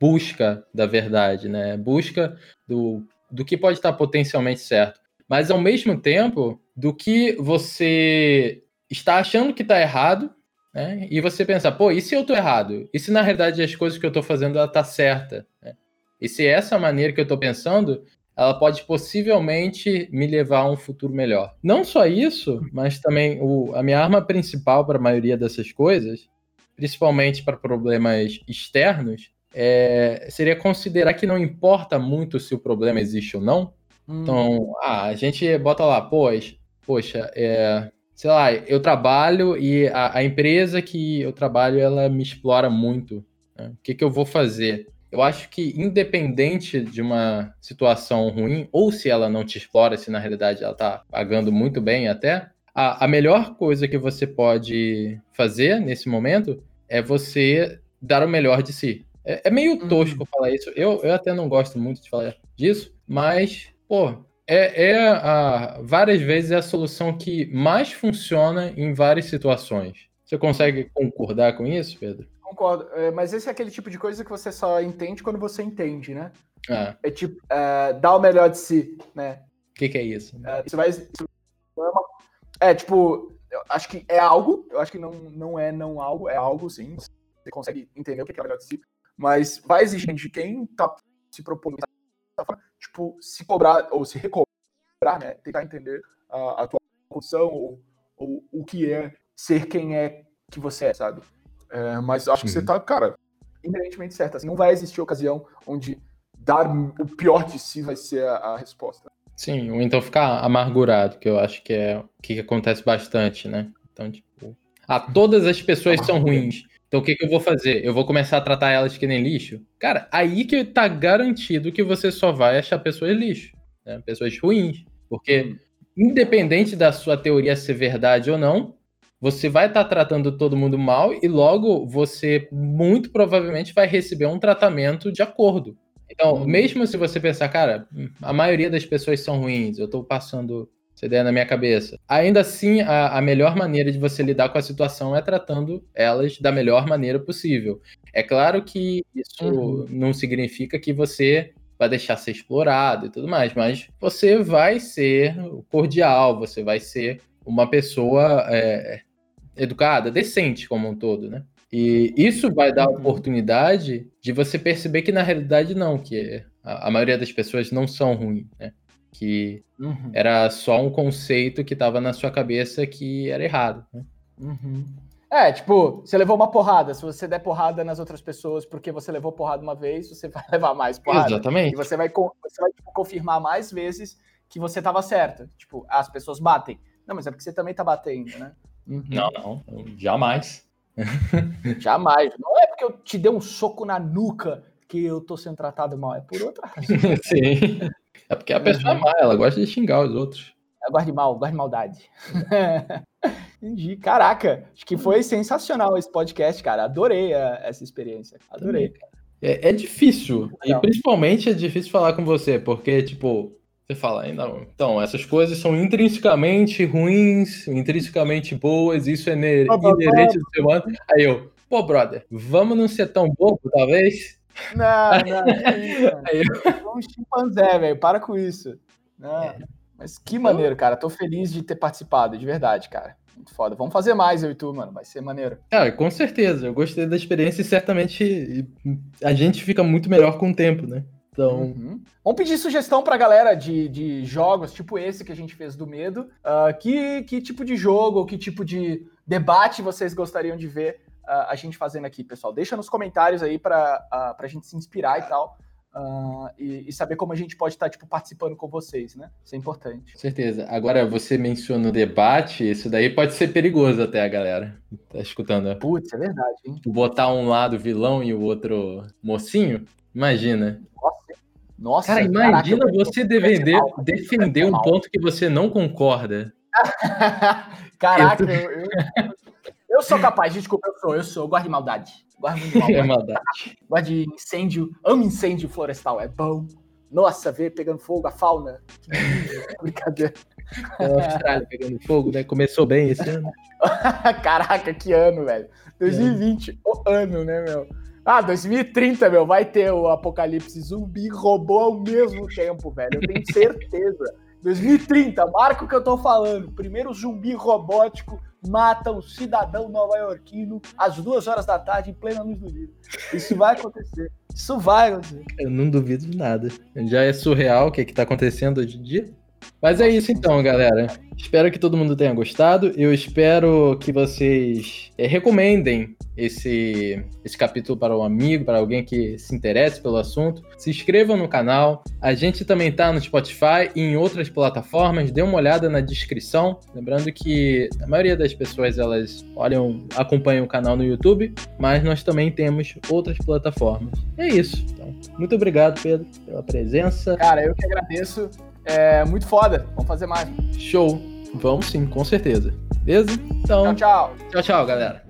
busca da verdade, né? Busca do, do que pode estar potencialmente certo. Mas ao mesmo tempo, do que você está achando que está errado né? E você pensa, pô, e se eu tô errado? E se na realidade as coisas que eu tô fazendo ela tá certa? Né? E se essa maneira que eu tô pensando, ela pode possivelmente me levar a um futuro melhor. Não só isso, mas também o, a minha arma principal para a maioria dessas coisas, principalmente para problemas externos, é, seria considerar que não importa muito se o problema existe ou não. Hum. Então, ah, a gente bota lá, pois, poxa, é, sei lá, eu trabalho e a, a, empresa que eu trabalho, ela me explora muito Né? O que, que eu vou fazer? Eu acho que, independente de uma situação ruim, ou se ela não te explora, se na realidade ela está pagando muito bem até, a, a melhor coisa que você pode fazer nesse momento é você dar o melhor de si. É, é meio uhum. tosco uhum. falar isso. Eu, eu até não gosto muito de falar disso, mas, pô, é, é a, várias vezes é a solução que mais funciona em várias situações. Você consegue concordar com isso, Pedro? Concordo, é, mas esse é aquele tipo de coisa que você só entende quando você entende, né? É, é tipo, é, dar o melhor de si, né? O que, que, é isso? É, isso vai. Isso é, é, tipo, eu acho que é algo, eu acho que não, não é não algo, é algo sim. Você consegue entender o que é o melhor de si. Mas vai exigir de quem tá se propondo, tipo, se cobrar ou se recobrar, né? Tentar entender a, a tua função ou, ou o que é ser quem é que você é, sabe? É, mas acho que você tá, cara, inerentemente certo. Assim, não vai existir ocasião onde dar o pior de si vai ser a, a resposta. Sim, ou então ficar amargurado, que eu acho que é o que acontece bastante, né? Então, tipo, ah, todas as pessoas são ruins. Então o que, que eu vou fazer? Eu vou começar a tratar elas que nem lixo? Cara, aí que tá garantido que você só vai achar pessoas lixo, né? pessoas ruins. Porque, independente da sua teoria ser verdade ou não, você vai estar tá tratando todo mundo mal e logo você muito provavelmente vai receber um tratamento de acordo. Então, uhum. mesmo se você pensar, cara, a maioria das pessoas são ruins, eu estou passando essa ideia na minha cabeça. Ainda assim, a, a, melhor maneira de você lidar com a situação é tratando elas da melhor maneira possível. É claro que isso uhum. não significa que você vai deixar ser explorado e tudo mais, mas você vai ser cordial, você vai ser uma pessoa é, educada, decente como um todo, né? E isso vai dar a uhum. oportunidade de você perceber que na realidade não, que a, a maioria das pessoas não são ruins, né? Que uhum. era só um conceito que estava na sua cabeça que era errado, né? Uhum. É, tipo, você levou uma porrada. Se você der porrada nas outras pessoas porque você levou porrada uma vez, você vai [laughs] levar mais porrada. Exatamente. E você vai, você vai tipo, confirmar mais vezes que você estava certo. Tipo, as pessoas batem. Não, mas é porque você também tá batendo, né? Uhum. Não, não, jamais. [laughs] jamais. Não é porque eu te dei um soco na nuca que eu tô sendo tratado mal, é por outra razão. [laughs] Sim. É porque a pessoa é má, ela gosta de xingar os outros. Eu gosto de mal, gosto de maldade. [laughs] Entendi. Caraca, acho que foi sensacional esse podcast, cara. Adorei a, essa experiência. Adorei. É, é difícil. E principalmente é difícil falar com você, porque, tipo, você fala, não, então, essas coisas são intrinsecamente ruins, intrinsecamente boas, isso é inerente do ser humano. Aí eu, pô, brother, vamos não ser tão bobo, talvez? Não, não, [laughs] é isso. Eu... um chimpanzé, velho, para com isso. Não, é. Mas que maneiro, cara. Tô feliz de ter participado, de verdade, cara. Muito foda. Vamos fazer mais, eu e tu, mano. Vai ser maneiro. Cara, com certeza. Eu gostei da experiência e certamente a gente fica muito melhor com o tempo, né? Então. Uhum. Vamos pedir sugestão pra galera de, de jogos, tipo esse que a gente fez do medo. Uh, que, que tipo de jogo ou que tipo de debate vocês gostariam de ver uh, a gente fazendo aqui, pessoal? Deixa nos comentários aí pra, uh, pra gente se inspirar e tal. Uh, e, e, saber como a gente pode estar tipo, participando com vocês, né? Isso é importante. Com certeza. Agora, você menciona o debate, isso daí pode ser perigoso até a galera. Tá escutando? Né? Putz, é verdade, hein? Botar um lado vilão e o outro mocinho, imagina. Nossa, nossa Cara, imagina caraca, você defender, mal, defender um ponto que você não concorda. [laughs] caraca, eu, eu, eu, sou capaz, desculpa, eu sou, eu sou, eu gosto de maldade. Gosto muito de [laughs] maldade. É maldade. Gosto de incêndio, amo incêndio florestal, é bom. Nossa, ver pegando fogo, a fauna. [laughs] Brincadeira. É a Austrália pegando fogo, né? Começou bem esse ano. [laughs] Caraca, que ano, velho. 2020, é. o ano, né, meu? Ah, 2030, meu, vai ter o apocalipse zumbi robô ao mesmo tempo, velho. Eu tenho certeza. 2030, marca o que eu tô falando. Primeiro zumbi robótico mata o cidadão nova-iorquino às duas horas da tarde, em plena luz do dia. Isso vai acontecer. Isso vai acontecer. Eu não duvido de nada. Já é surreal o que, é que tá acontecendo hoje em dia? Mas é isso então, galera. Espero que todo mundo tenha gostado. Eu espero que vocês é, recomendem esse, esse capítulo para um amigo, para alguém que se interesse pelo assunto. Se inscrevam no canal. A gente também está no Spotify e em outras plataformas. Dê uma olhada na descrição. Lembrando que a maioria das pessoas elas olham, acompanham o canal no YouTube, mas nós também temos outras plataformas. É isso. Então, muito obrigado, Pedro, pela presença. Cara, eu que agradeço. É muito foda. Vamos fazer mais. Show. Vamos sim, com certeza. Beleza? Então. Tchau, tchau. Tchau, tchau, galera.